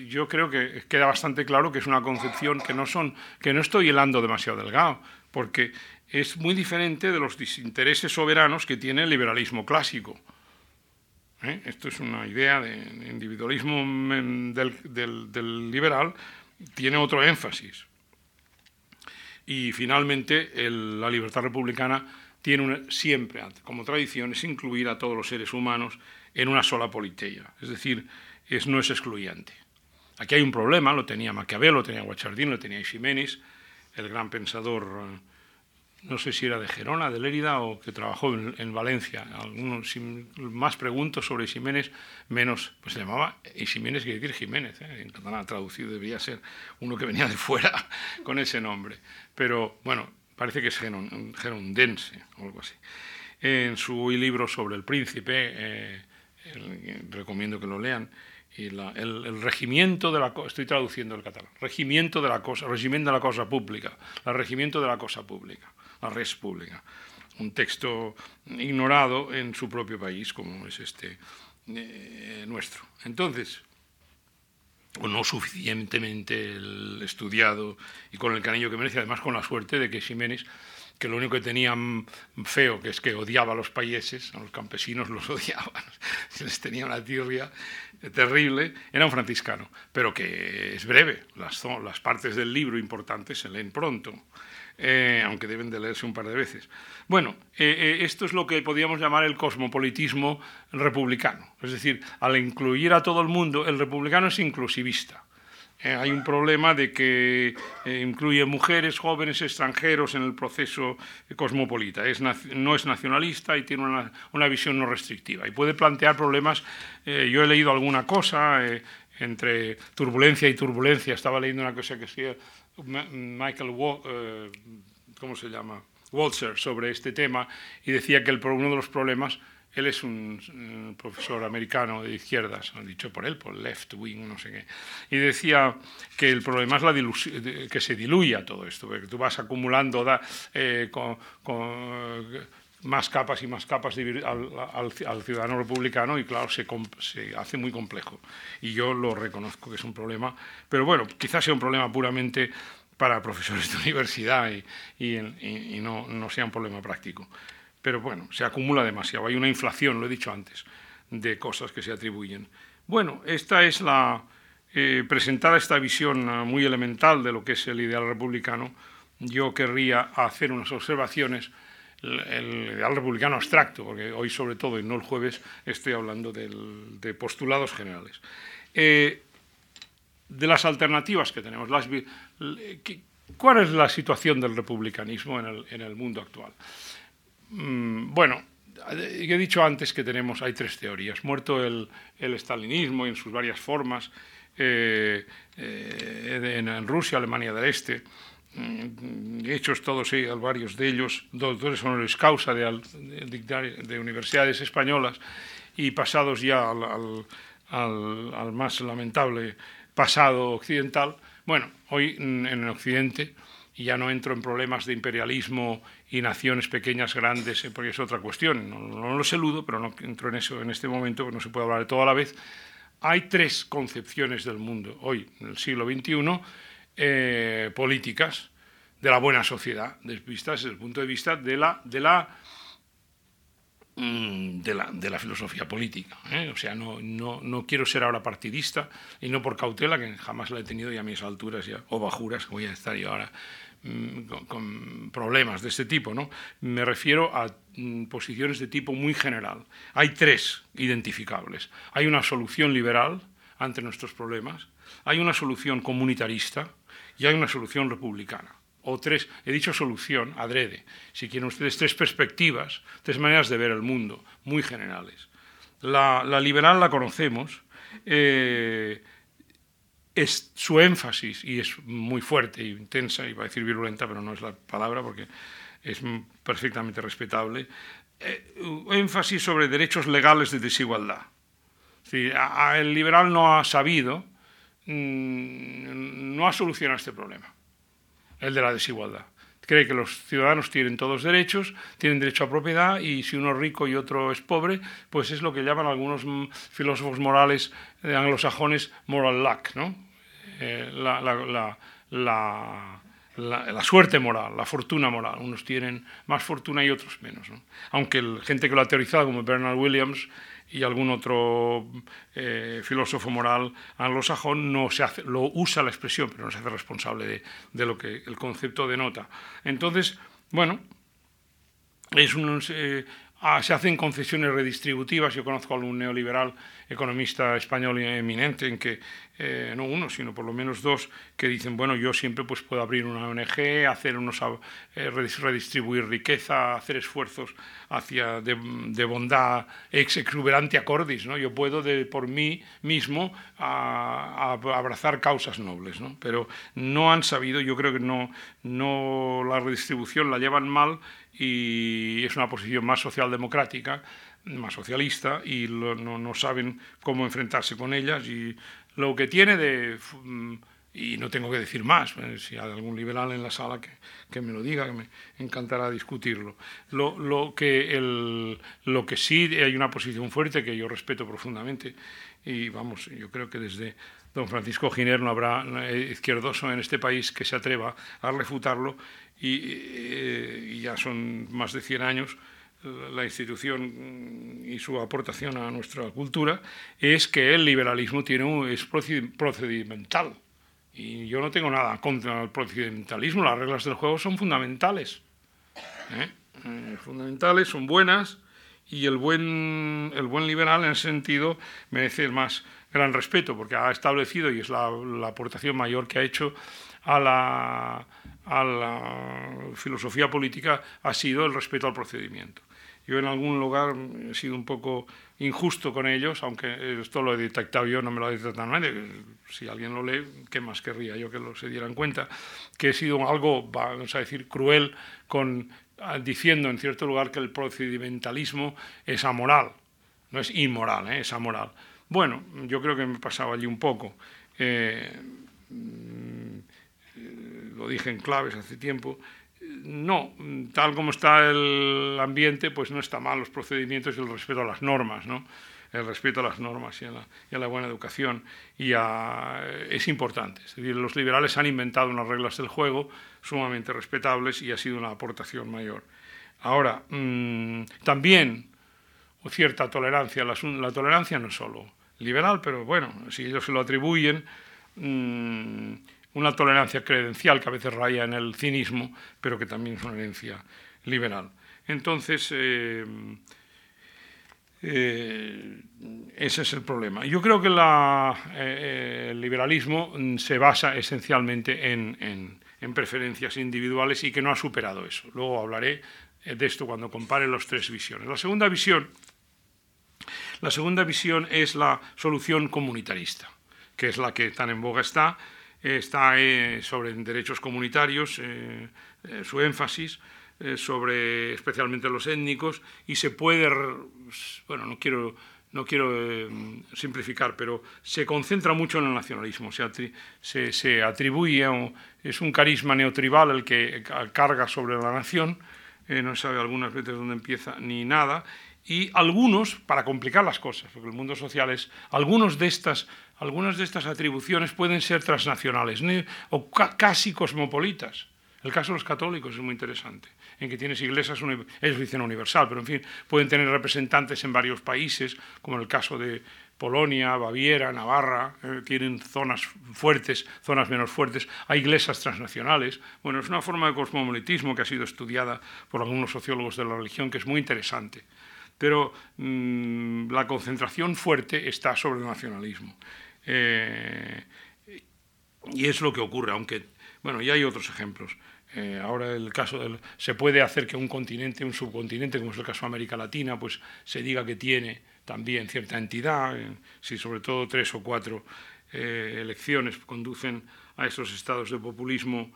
yo creo que queda bastante claro que es una concepción que no, son, que no estoy helando demasiado delgado, porque es muy diferente de los desintereses soberanos que tiene el liberalismo clásico. ¿Eh? Esto es una idea de individualismo mm, del liberal, tiene otro énfasis. Y finalmente, la libertad republicana tiene siempre, como tradición, es incluir a todos los seres humanos en una sola politeia, es decir, es, no es excluyente. Aquí hay un problema, lo tenía Maquiavelo, lo tenía Guachardín, lo tenía Ximénez, el gran pensador eh, no sé si era de Gerona, de Lérida o que trabajó en, Valencia. Algunos, más pregunto sobre Ximénez, menos, pues se llamaba Ximénez, quiere decir Jiménez, ¿eh? en catalán traducido debería ser uno que venía de fuera [laughs] con ese nombre. Pero bueno, parece que es gerondense o algo así. En su libro sobre el príncipe, eh, recomiendo que lo lean, y el, regimiento de la estoy traduciendo el catalán, regimiento de la cosa, regimiento de la cosa pública, el regimiento de la cosa pública la res pública. Un texto ignorado en su propio país, como es este eh, nuestro. Entonces, o no suficientemente estudiado y con el cariño que merece, además con la suerte de que Ximénez, que lo único que tenía feo, que es que odiaba a los países, a los campesinos los [laughs] odiaba, les tenía una tirria terrible, era un franciscano, pero que es breve, las, las partes del libro importantes se leen pronto. Eh, aunque deben de leerse un par de veces. Bueno, eh, eh, esto es lo que podríamos llamar el cosmopolitismo republicano. Es decir, al incluir a todo el mundo, el republicano es inclusivista. hay un problema de que incluye mujeres, jóvenes, extranjeros en el proceso cosmopolita. no es nacionalista y tiene una, una, visión no restrictiva. Y puede plantear problemas. yo he leído alguna cosa entre turbulencia y turbulencia. Estaba leyendo una cosa que decía Michael, eh, ¿cómo se llama? Walzer sobre este tema y decía que el, uno de los problemas, él es un, profesor americano de izquierdas, dicho por él, por left wing, no sé qué, y decía que el problema es la que se diluya todo esto, porque tú vas acumulando eh, con, más capas y más capas al, ciudadano republicano y claro, se, se, hace muy complejo. Y yo lo reconozco que es un problema, pero bueno, quizás sea un problema puramente para profesores de [laughs] universidad y, no, no, sea un problema práctico. Pero bueno, se acumula demasiado. Hay una inflación, lo he dicho antes, de cosas que se atribuyen. Bueno, esta es la eh, presentada esta visión ah, muy elemental de lo que es el ideal republicano. Yo querría hacer unas observaciones el ideal republicano abstracto, porque hoy sobre todo y no el jueves estoy hablando de postulados generales. Eh, de las alternativas que tenemos, las, ¿cuál es la situación del republicanismo en el, mundo actual? Mm, bueno, he dicho antes que tenemos, hay tres teorías. Muerto el, el estalinismo en sus varias formas, eh, eh, en, Rusia, Alemania del Este, hechos todos varios de ellos, doctores honoris causa de, de, universidades españolas y pasados ya al, más lamentable pasado occidental. Bueno, hoy en el Occidente, y ya no entro en problemas de imperialismo y naciones pequeñas, grandes, eh, porque es otra cuestión, no, no lo eludo, pero no entro en eso en este momento, no se puede hablar de todo a la vez. Hay tres concepciones del mundo hoy, en el siglo XXI, eh, políticas de la buena sociedad, desde el punto de vista de la, de la Mm, de la, de la, filosofía política. ¿eh? O sea, no, no, no, quiero ser ahora partidista y no por cautela, que jamás la he tenido y a mis alturas ya, o bajuras, voy a estar yo ahora mm, con, problemas de este tipo. ¿no? Me refiero a mm, posiciones de tipo muy general. Hay tres identificables. Hay una solución liberal ante nuestros problemas, hay una solución comunitarista y hay una solución republicana o tres, he dicho solución, adrede, si quieren ustedes tres perspectivas, tres maneras de ver el mundo, muy generales. La, liberal la conocemos, eh, es su énfasis, y es muy fuerte e intensa, iba a decir virulenta, pero no es la palabra porque es perfectamente respetable, eh, énfasis sobre derechos legales de desigualdad. el liberal no ha sabido, mm, no ha solucionado este problema el de la desigualdad. Cree que los ciudadanos tienen todos derechos, tienen derecho a propiedad y si uno es rico y otro es pobre, pues es lo que llaman algunos mm, filósofos morales eh, anglosajones moral luck, ¿no? Eh, la, suerte moral, la fortuna moral. Unos tienen más fortuna y otros menos. Aunque la gente que lo ha teorizado, como Bernard Williams, y algún otro eh, filósofo moral anglosajón no se hace, lo usa la expresión, pero no se hace responsable de, lo que el concepto denota. Entonces, bueno, es un, Ah, se hacen concesiones redistributivas. Yo conozco a un neoliberal economista español eminente en que, eh, no uno, sino por lo menos dos, que dicen, bueno, yo siempre pues, puedo abrir una ONG, hacer unos, eh, redistribuir riqueza, hacer esfuerzos hacia de, bondad ex exuberante a cordis. ¿no? Yo puedo de, por mí mismo abrazar causas nobles. ¿no? Pero no han sabido, yo creo que no, no la redistribución la llevan mal y es una posición más socialdemocrática, más socialista, y no, saben cómo enfrentarse con ellas. Y lo que tiene de... Mm, y no tengo que decir más, eh, si hay algún liberal en la sala que, me lo diga, que me encantará discutirlo. Lo, que lo que sí hay una posición fuerte que yo respeto profundamente, y vamos, yo creo que desde don Francisco Giner no habrá eh, izquierdoso en este país que se atreva a refutarlo, eh, y, ya son más de 100 años la institución y su aportación a nuestra cultura, es que el liberalismo tiene es procedimental. Y yo no tengo nada contra el procedimentalismo, las reglas del juego son fundamentales. ¿eh? Eh, fundamentales, son buenas, y el buen, liberal en ese sentido merece el más gran respeto, porque ha establecido, y es la aportación mayor que ha hecho a la filosofía política ha sido el respeto al procedimiento. Yo en algún lugar he sido un poco injusto con ellos, aunque esto lo he detectado yo, no me lo ha detectado nadie. Si alguien lo lee, ¿qué más querría yo que lo se dieran cuenta? Que he sido algo, vamos a decir, cruel con, diciendo en cierto lugar que el procedimentalismo es amoral. No es inmoral, ¿eh? es amoral. Bueno, yo creo que me pasaba allí un poco. Eh, lo dije en claves hace tiempo, no, tal como está el ambiente, pues no está mal los procedimientos y el respeto a las normas, ¿no? el respeto a las normas y a la, buena educación y es importante. Es decir, los liberales han inventado unas reglas del juego sumamente respetables y ha sido una aportación mayor. Ahora, mm, también cierta tolerancia. La, tolerancia no es solo liberal, pero bueno, si ellos se lo atribuyen, mm, una tolerancia credencial que a veces raya en el cinismo, pero que también es una herencia liberal. Entonces, eh, eh, ese es el problema. Yo creo que eh, el liberalismo se basa esencialmente en, preferencias individuales y que no ha superado eso. Luego hablaré de esto cuando compare las tres visiones. La segunda visión, la segunda visión es la solución comunitarista, que es la que tan en boga está, está eh, sobre derechos comunitarios, su énfasis, eh, sobre especialmente los étnicos y se puede, bueno, no quiero, no quiero eh, simplificar, pero se concentra mucho en el nacionalismo, se, se, atribuye, es un carisma neotribal el que carga sobre la nación, eh, no sabe algunas veces dónde empieza ni nada, y algunos, para complicar las cosas, porque el mundo social es, algunos de estas, algunas de estas atribuciones pueden ser transnacionales o casi cosmopolitas. El caso de los católicos es muy interesante en que tienes iglesias, ellos dicen universal, pero en fin, pueden tener representantes en varios países, como en el caso de Polonia, Baviera, Navarra, eh, tienen zonas fuertes, zonas menos fuertes, hay iglesias transnacionales. Bueno, es una forma de cosmopolitismo que ha sido estudiada por algunos sociólogos de la religión que es muy interesante. Pero mm, la concentración fuerte está sobre el nacionalismo. Eh, y es lo que ocurre, aunque, bueno, y hay otros ejemplos. Eh, ahora el caso del, se puede hacer que un continente, un subcontinente, como es el caso de América Latina, pues se diga que tiene también cierta entidad, eh, si sobre todo tres o cuatro elecciones conducen a estos estados de populismo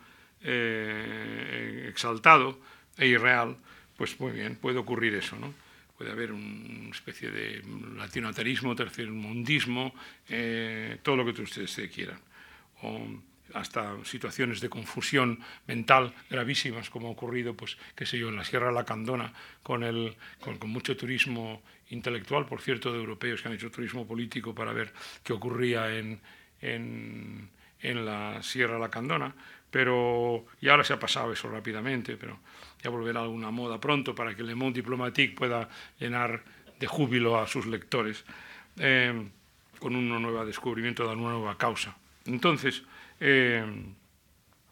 exaltado e irreal, pues muy bien, puede ocurrir eso, ¿no? Puede haber una especie de latinotarismo, tercermundismo, todo lo que ustedes quieran. O, hasta situaciones de confusión mental gravísimas, como ha ocurrido, pues, qué sé yo, en la Sierra de la Candona, con, el, con, mucho turismo intelectual, por cierto, de europeos que han hecho turismo político para ver qué ocurría en, en, en la Sierra de la Candona, pero y ahora se ha pasado eso rápidamente, pero ya volverá alguna moda pronto para que Le Monde Diplomatique pueda llenar de júbilo a sus lectores eh, con un nuevo descubrimiento de una nueva causa. Entonces, eh,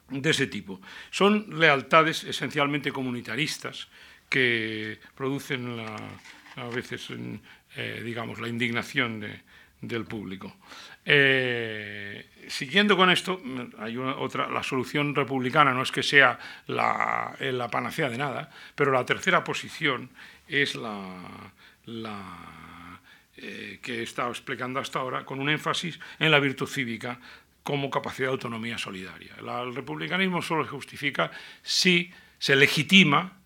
de ese tipo. Son lealtades esencialmente comunitaristas que producen a veces, eh, digamos, la indignación del público. Eh, siguiendo con esto, hay otra, la solución republicana no es que sea la, la, panacea de nada, pero la tercera posición es la, la que he estado explicando hasta ahora, con un énfasis en la virtud cívica como capacidad de autonomía solidaria. El republicanismo solo se justifica si se legitima,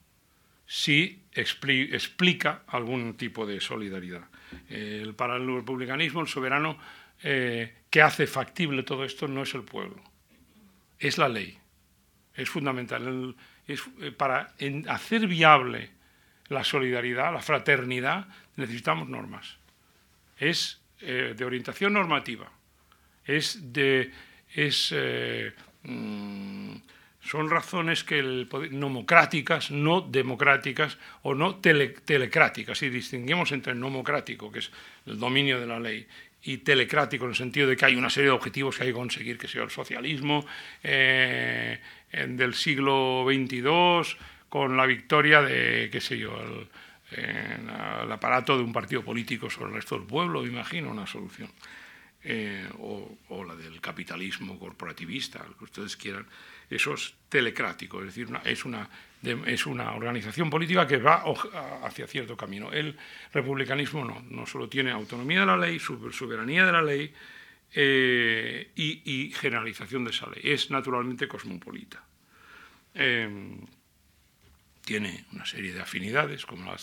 si explica algún tipo de solidaridad. para el republicanismo, el soberano eh, que hace factible todo esto no es el pueblo, es la ley. Es fundamental. Eh, para hacer viable la solidaridad, la fraternidad, necesitamos normas. Es eh, de orientación normativa es de es, mm, son razones que el nomocráticas, no democráticas o no telecráticas. Y distinguimos entre nomocrático, que es el dominio de la ley, y telecrático en el sentido de que hay una serie de objetivos que hay que conseguir, que sea el socialismo eh, del siglo XXII, con la victoria de, qué sé yo, el, aparato de un partido político sobre el resto del pueblo, imagino, una solución. Eh, o, la del capitalismo corporativista, lo que ustedes quieran, eso es telecrático, es decir, es, una, es una organización política que va hacia cierto camino. El republicanismo no, no solo tiene autonomía de la ley, soberanía de la ley eh, y, generalización de esa ley, es naturalmente cosmopolita. Em, tiene una serie de afinidades, como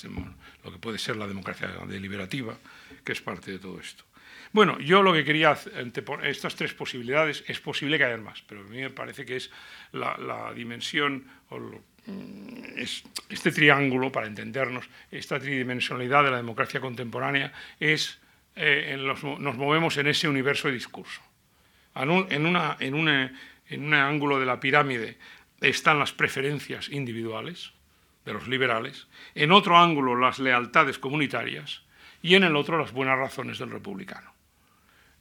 lo que puede ser la democracia deliberativa, que es parte de todo esto. Bueno, yo lo que quería anteponer, estas tres posibilidades, es posible que haya más, pero a mí me parece que es la, dimensión, o mm, este triángulo, para entendernos, esta tridimensionalidad de la democracia contemporánea, es, eh, nos movemos en ese universo de discurso. En, una, en, en un ángulo de la pirámide están las preferencias individuales de los liberales, en otro ángulo las lealtades comunitarias y en el otro las buenas razones del republicano.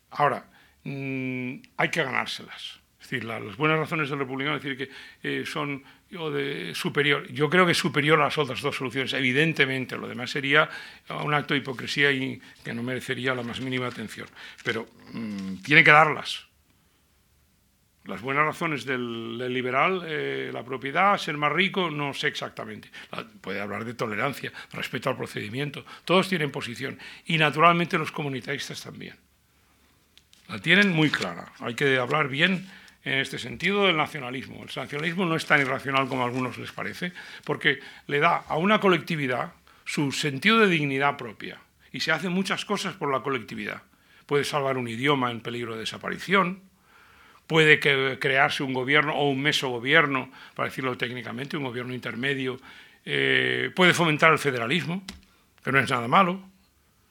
Ahora, mm, hay que ganárselas. Es decir, las buenas razones del republicano, es decir, que eh, son de superior. Yo creo que es superior a las otras dos soluciones, evidentemente. Lo demás sería un acto de hipocresía y que no merecería la más mínima atención. Pero mm, tiene que darlas las buenas razones del, liberal, eh, la propiedad, ser más rico, no sé exactamente. Puede hablar de tolerancia, respeto al procedimiento. Todos tienen posición. Y naturalmente los comunitaristas también. La tienen muy clara. Hay que hablar bien en este sentido del nacionalismo. El nacionalismo no es tan irracional como a algunos les parece, porque le da a una colectividad su sentido de dignidad propia. Y se hacen muchas cosas por la colectividad. Puede salvar un idioma en peligro de desaparición, puede crearse un gobierno o un mesogobierno, para decirlo técnicamente, un gobierno intermedio, eh, puede fomentar el federalismo, que no es nada malo,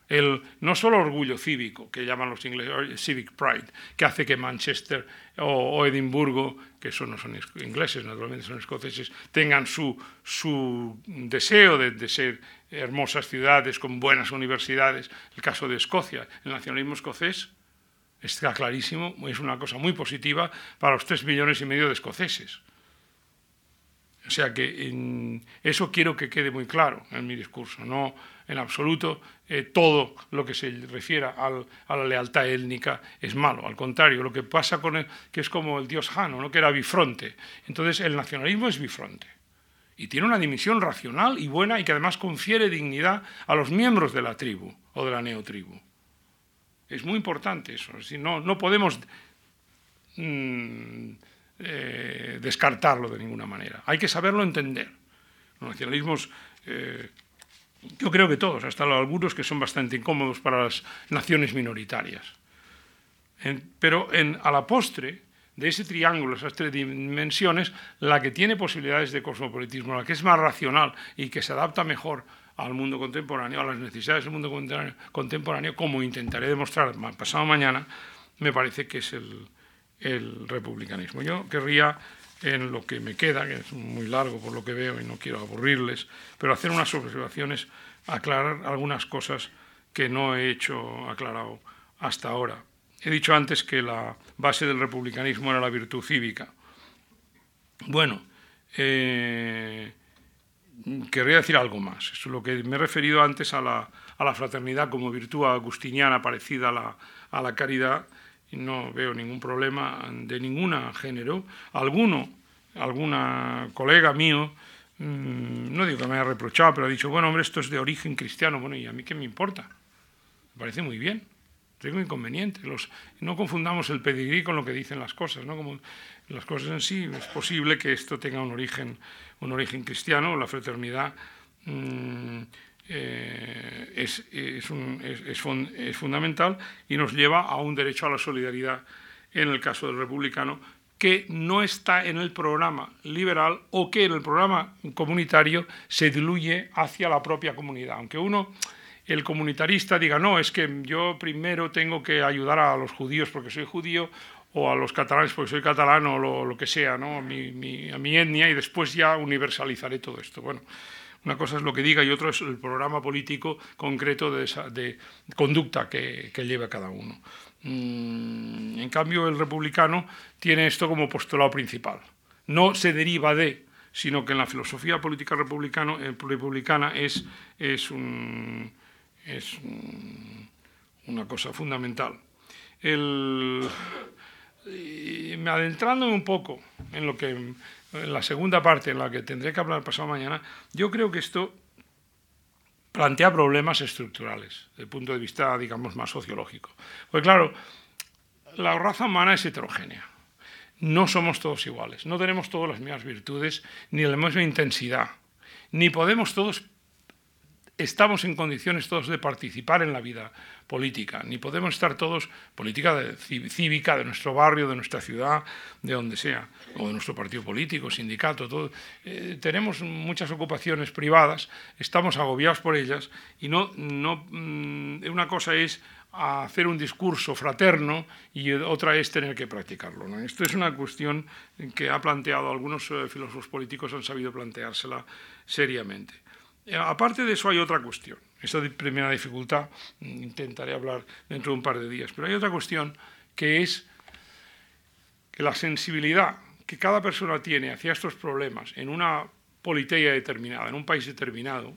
el no solo orgullo cívico, que llaman los ingleses civic pride, que hace que Manchester o, Edimburgo, que eso no son ingleses, naturalmente son escoceses, tengan su, su deseo de, ser hermosas ciudades con buenas universidades. El caso de Escocia, el nacionalismo escocés está clarísimo, es una cosa muy positiva para los tres millones y medio de escoceses. O sea que eso quiero que quede muy claro en mi discurso, no en absoluto eh, todo lo que se refiera a la lealtad étnica es malo, al contrario, lo que pasa con él, que es como el dios Jano, ¿no? que era bifronte. Entonces el nacionalismo es bifronte y tiene una dimensión racional y buena y que además confiere dignidad a los miembros de la tribu o de la neotribu. Es muy importante eso. no, no podemos mm, eh, descartarlo de ninguna manera. Hay que saberlo entender. Los nacionalismos, yo creo que todos, hasta algunos que son bastante incómodos para las naciones minoritarias. pero en, a la postre, de ese triángulo, esas tres dimensiones, la que tiene posibilidades de cosmopolitismo, la que es más racional y que se adapta mejor al mundo contemporáneo, a las necesidades del mundo contemporáneo, como intentaré demostrar pasado mañana, me parece que es el, republicanismo. Yo querría, en lo que me queda, que es muy largo por lo que veo y no quiero aburrirles, pero hacer unas observaciones, aclarar algunas cosas que no he hecho aclarado hasta ahora. He dicho antes que la base del republicanismo era la virtud cívica. Bueno, eh, querría decir algo más. es lo que me he referido antes a la, a la fraternidad como virtud agustiniana parecida a la, a la caridad. No veo ningún problema de ningún género. Alguno, alguna colega mío, mm, no digo que me haya reprochado, pero ha dicho, bueno, hombre, esto es de origen cristiano. Bueno, ¿y a mí qué me importa? Me parece muy bien. Tengo inconveniente. Los, no confundamos el pedigrí con lo que dicen las cosas. ¿no? Como las cosas en sí, es posible que esto tenga un origen un origen cristiano, la fraternidad mm, eh, es, es, fundamental y nos lleva a un derecho a la solidaridad en el caso del republicano que no está en el programa liberal o que en el programa comunitario se diluye hacia la propia comunidad. Aunque uno, el comunitarista, diga, no, es que yo primero tengo que ayudar a los judíos porque soy judío o a los catalanes porque soy catalán o lo, que sea, ¿no? a, mi, a mi etnia y después ya universalizaré todo esto. Bueno, una cosa es lo que diga y otra es el programa político concreto de, esa, de conducta que, lleva cada uno. Mm, en cambio, el republicano tiene esto como postulado principal. No se deriva de, sino que en la filosofía política eh, republicana es, un, una cosa fundamental. Adentrándome un poco en lo que en la segunda parte en la que tendré que hablar pasado mañana, yo creo que esto plantea problemas estructurales desde el punto de vista, digamos, más sociológico. Pues claro, la raza humana es heterogénea. No somos todos iguales, no tenemos todas las mismas virtudes, ni la misma intensidad, ni podemos todos estamos en condiciones todos de participar en la vida política, ni podemos estar todos política cívica de nuestro barrio, de nuestra ciudad, de donde sea, o de nuestro partido político, sindicato, todo. Eh, tenemos muchas ocupaciones privadas, estamos agobiados por ellas y no, no mm, una cosa es hacer un discurso fraterno y otra es tener que practicarlo. Esto es una cuestión que ha planteado algunos eh, filósofos políticos, han sabido planteársela seriamente. Eh, aparte de eso hay otra cuestión. Esa primera dificultad mm, intentaré hablar dentro de un par de días. Pero hay otra cuestión que es que la sensibilidad que cada persona tiene hacia estos problemas en una politeia determinada, en un país determinado,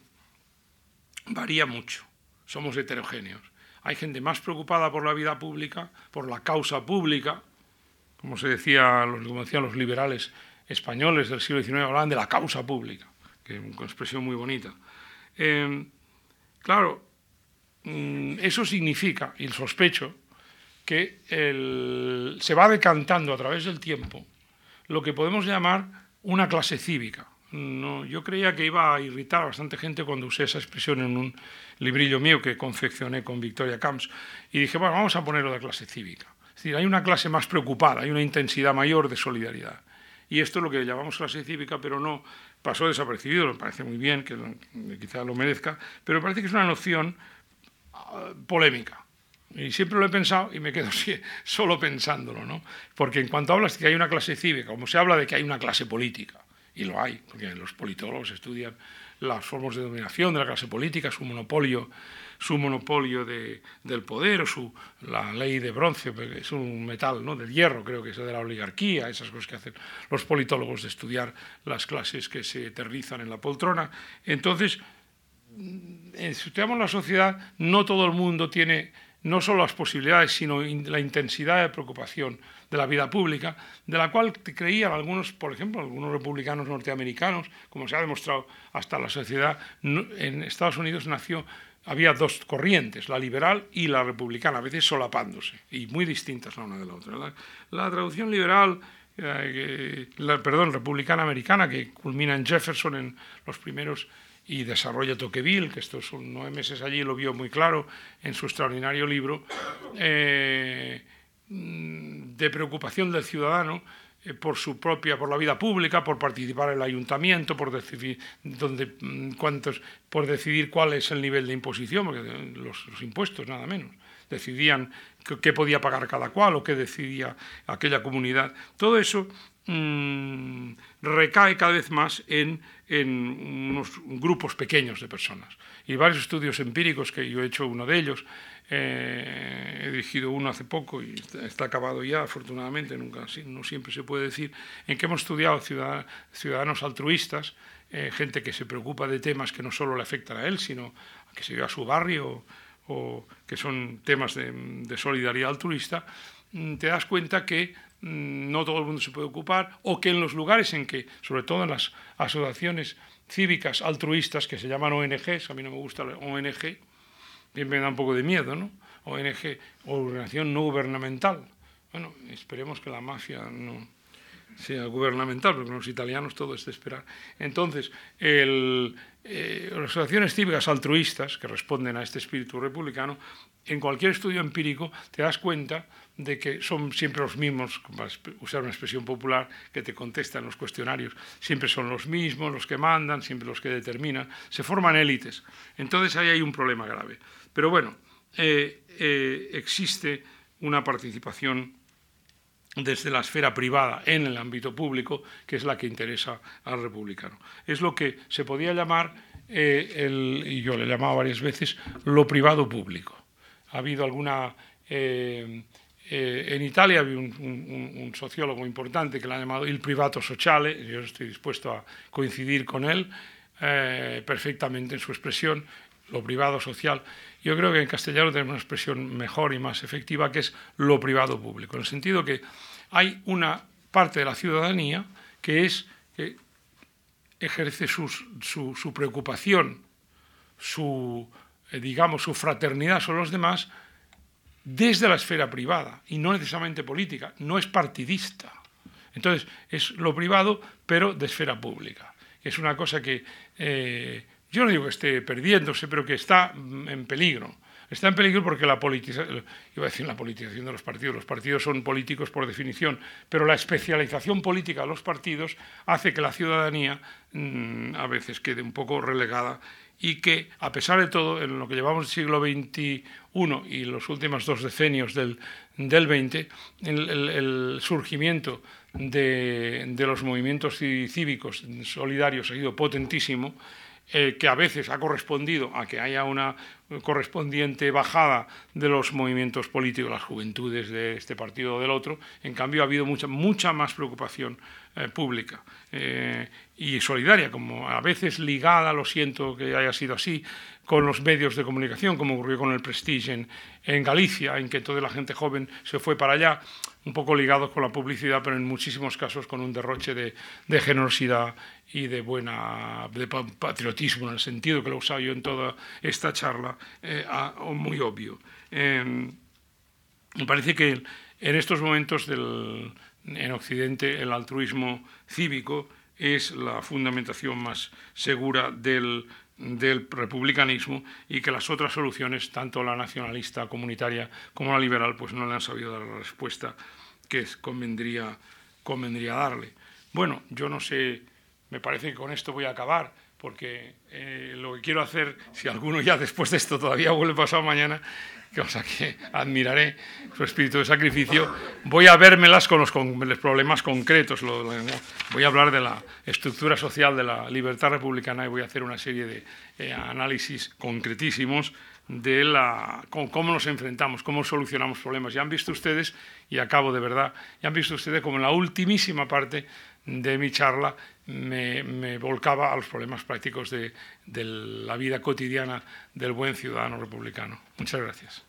varía mucho. Somos heterogéneos. Hay gente más preocupada por la vida pública, por la causa pública, como se decía, como decían los liberales españoles del siglo XIX, hablaban de la causa pública que es una expresión muy bonita. Em, claro, mm, eso significa, y sospecho, que se va decantando a través del tiempo lo que podemos llamar una clase cívica. No, yo creía que iba a irritar a bastante gente cuando usé esa expresión en un librillo mío que confeccioné con Victoria Camps y dije, bueno, vamos a ponerlo de clase cívica. Es decir, hay una clase más preocupada, hay una intensidad mayor de solidaridad. Y esto es lo que llamamos clase cívica, pero no pasó desapercibido, me parece muy bien, que quizá lo merezca, pero parece que es una noción ah, polémica. Y siempre lo he pensado y me quedo [laughs] solo pensándolo, ¿no? Porque en cuanto hablas de que hay una clase cívica, como se habla de que hay una clase política, y lo hay, porque los politólogos estudian las formas de dominación de la clase política, su monopolio su monopolio de, del poder o su, la ley de bronce, es un metal ¿no? del hierro, creo que es de la oligarquía, esas cosas que hacen los politólogos de estudiar las clases que se eternizan en la poltrona. Entonces, mm, estudiamos la sociedad, no todo el mundo tiene no solo las posibilidades, sino la intensidad de preocupación de la vida pública, de la cual creían algunos, por ejemplo, algunos republicanos norteamericanos, como se ha demostrado hasta la sociedad en Estados Unidos nació había dos corrientes, la liberal y la republicana, a veces solapándose, y muy distintas la una de la otra. La, traducción liberal, eh, perdón, republicana americana, que culmina en Jefferson en los primeros y desarrolla Tocqueville, que estos nueve meses allí, lo vio muy claro en su extraordinario libro, eh, de preocupación del ciudadano, eh, por su propia, por la vida pública, por participar en el ayuntamiento, por decidir donde, mm, cuántos, por decidir cuál es el nivel de imposición, porque los, impuestos nada menos decidían qué podía pagar cada cual o qué decidía aquella comunidad. Todo eso mm, recae cada vez más en, en, unos grupos pequeños de personas. Y varios estudios empíricos, que yo he hecho uno de ellos, eh, he dirigido uno hace poco y está, acabado ya, afortunadamente, nunca, no siempre se puede decir, en que hemos estudiado ciudadanos altruistas, eh, gente que se preocupa de temas que no solo le afectan a él, sino que se vive a su barrio o, que son temas de, solidaridad altruista, mm, te das cuenta que no todo el mundo se puede ocupar o que en los lugares en que, sobre todo en las asociaciones cívicas altruistas que se llaman ONGs, a mí no me gusta la ONG, me da un poco de miedo, ¿no? ONG, organización no gubernamental. Bueno, esperemos que la mafia no sea gubernamental, porque los italianos todo es de esperar. Entonces, eh, las asociaciones cívicas altruistas que responden a este espíritu republicano, en cualquier estudio empírico te das cuenta de que son siempre los mismos, para usar una expresión popular, que te contestan los cuestionarios, siempre son los mismos, los que mandan, siempre los que determinan, se forman élites. Entonces ahí hay un problema grave. Pero bueno, eh, eh, existe una participación desde la esfera privada en el ámbito público, que es la que interesa al republicano. Es lo que se podía llamar, eh, y yo le he llamado varias veces, lo privado público. Ha habido alguna... en Italia había un, sociólogo importante que lo ha llamado il privato sociale, yo estoy dispuesto a coincidir con él perfectamente en su expresión, lo privado social, yo creo que en castellano tenemos una expresión mejor y más efectiva que es lo privado público, en el sentido que hay una parte de la ciudadanía que es que ejerce su, preocupación, su eh, digamos su fraternidad sobre los demás desde la esfera privada y no necesariamente política, no es partidista. Entonces, es lo privado, pero de esfera pública. Es una cosa que eh, yo no digo que esté perdiéndose, pero que está mm, en peligro. Está en peligro porque la politización, iba a decir la politización de los partidos, los partidos son políticos por definición, pero la especialización política de los partidos hace que la ciudadanía mm, a veces quede un poco relegada y que, a pesar de todo, en lo que llevamos del siglo XXI y los últimos dos decenios del, del XX, el, surgimiento de, de, los movimientos cívicos solidarios ha sido potentísimo eh, que a veces ha correspondido a que haya una correspondiente bajada de los movimientos políticos, las juventudes de este partido o del otro. En cambio, ha habido mucha, mucha más preocupación eh, pública eh, y solidaria, como a veces ligada, lo siento que haya sido así, con los medios de comunicación, como ocurrió con el Prestige en, Galicia, en que toda la gente joven se fue para allá, un poco ligados con la publicidad, pero en muchísimos casos con un derroche de, generosidad y de buena patriotismo, en el sentido que lo he usado yo en toda esta charla, eh, muy obvio. Em, me parece que en estos momentos del, en Occidente el altruismo cívico es la fundamentación más segura del, del republicanismo y que las otras soluciones, tanto la nacionalista, comunitaria como la liberal, pues no le han sabido dar la respuesta que convendría, convendría darle. Bueno, yo no sé me parece que con esto voy a acabar, porque eh, lo que quiero hacer, si alguno ya después de esto todavía vuelve pasado mañana, cosa que admiraré su espíritu de sacrificio, voy a vérmelas con los, problemas concretos. voy a hablar de la estructura social de la libertad republicana y voy a hacer una serie de eh, análisis concretísimos de la, cómo nos enfrentamos, cómo solucionamos problemas. Ya han visto ustedes, y acabo de verdad, ya han visto ustedes como en la ultimísima parte de mi charla me, volcaba a los problemas prácticos de, de la vida cotidiana del buen ciudadano republicano. Muchas gracias.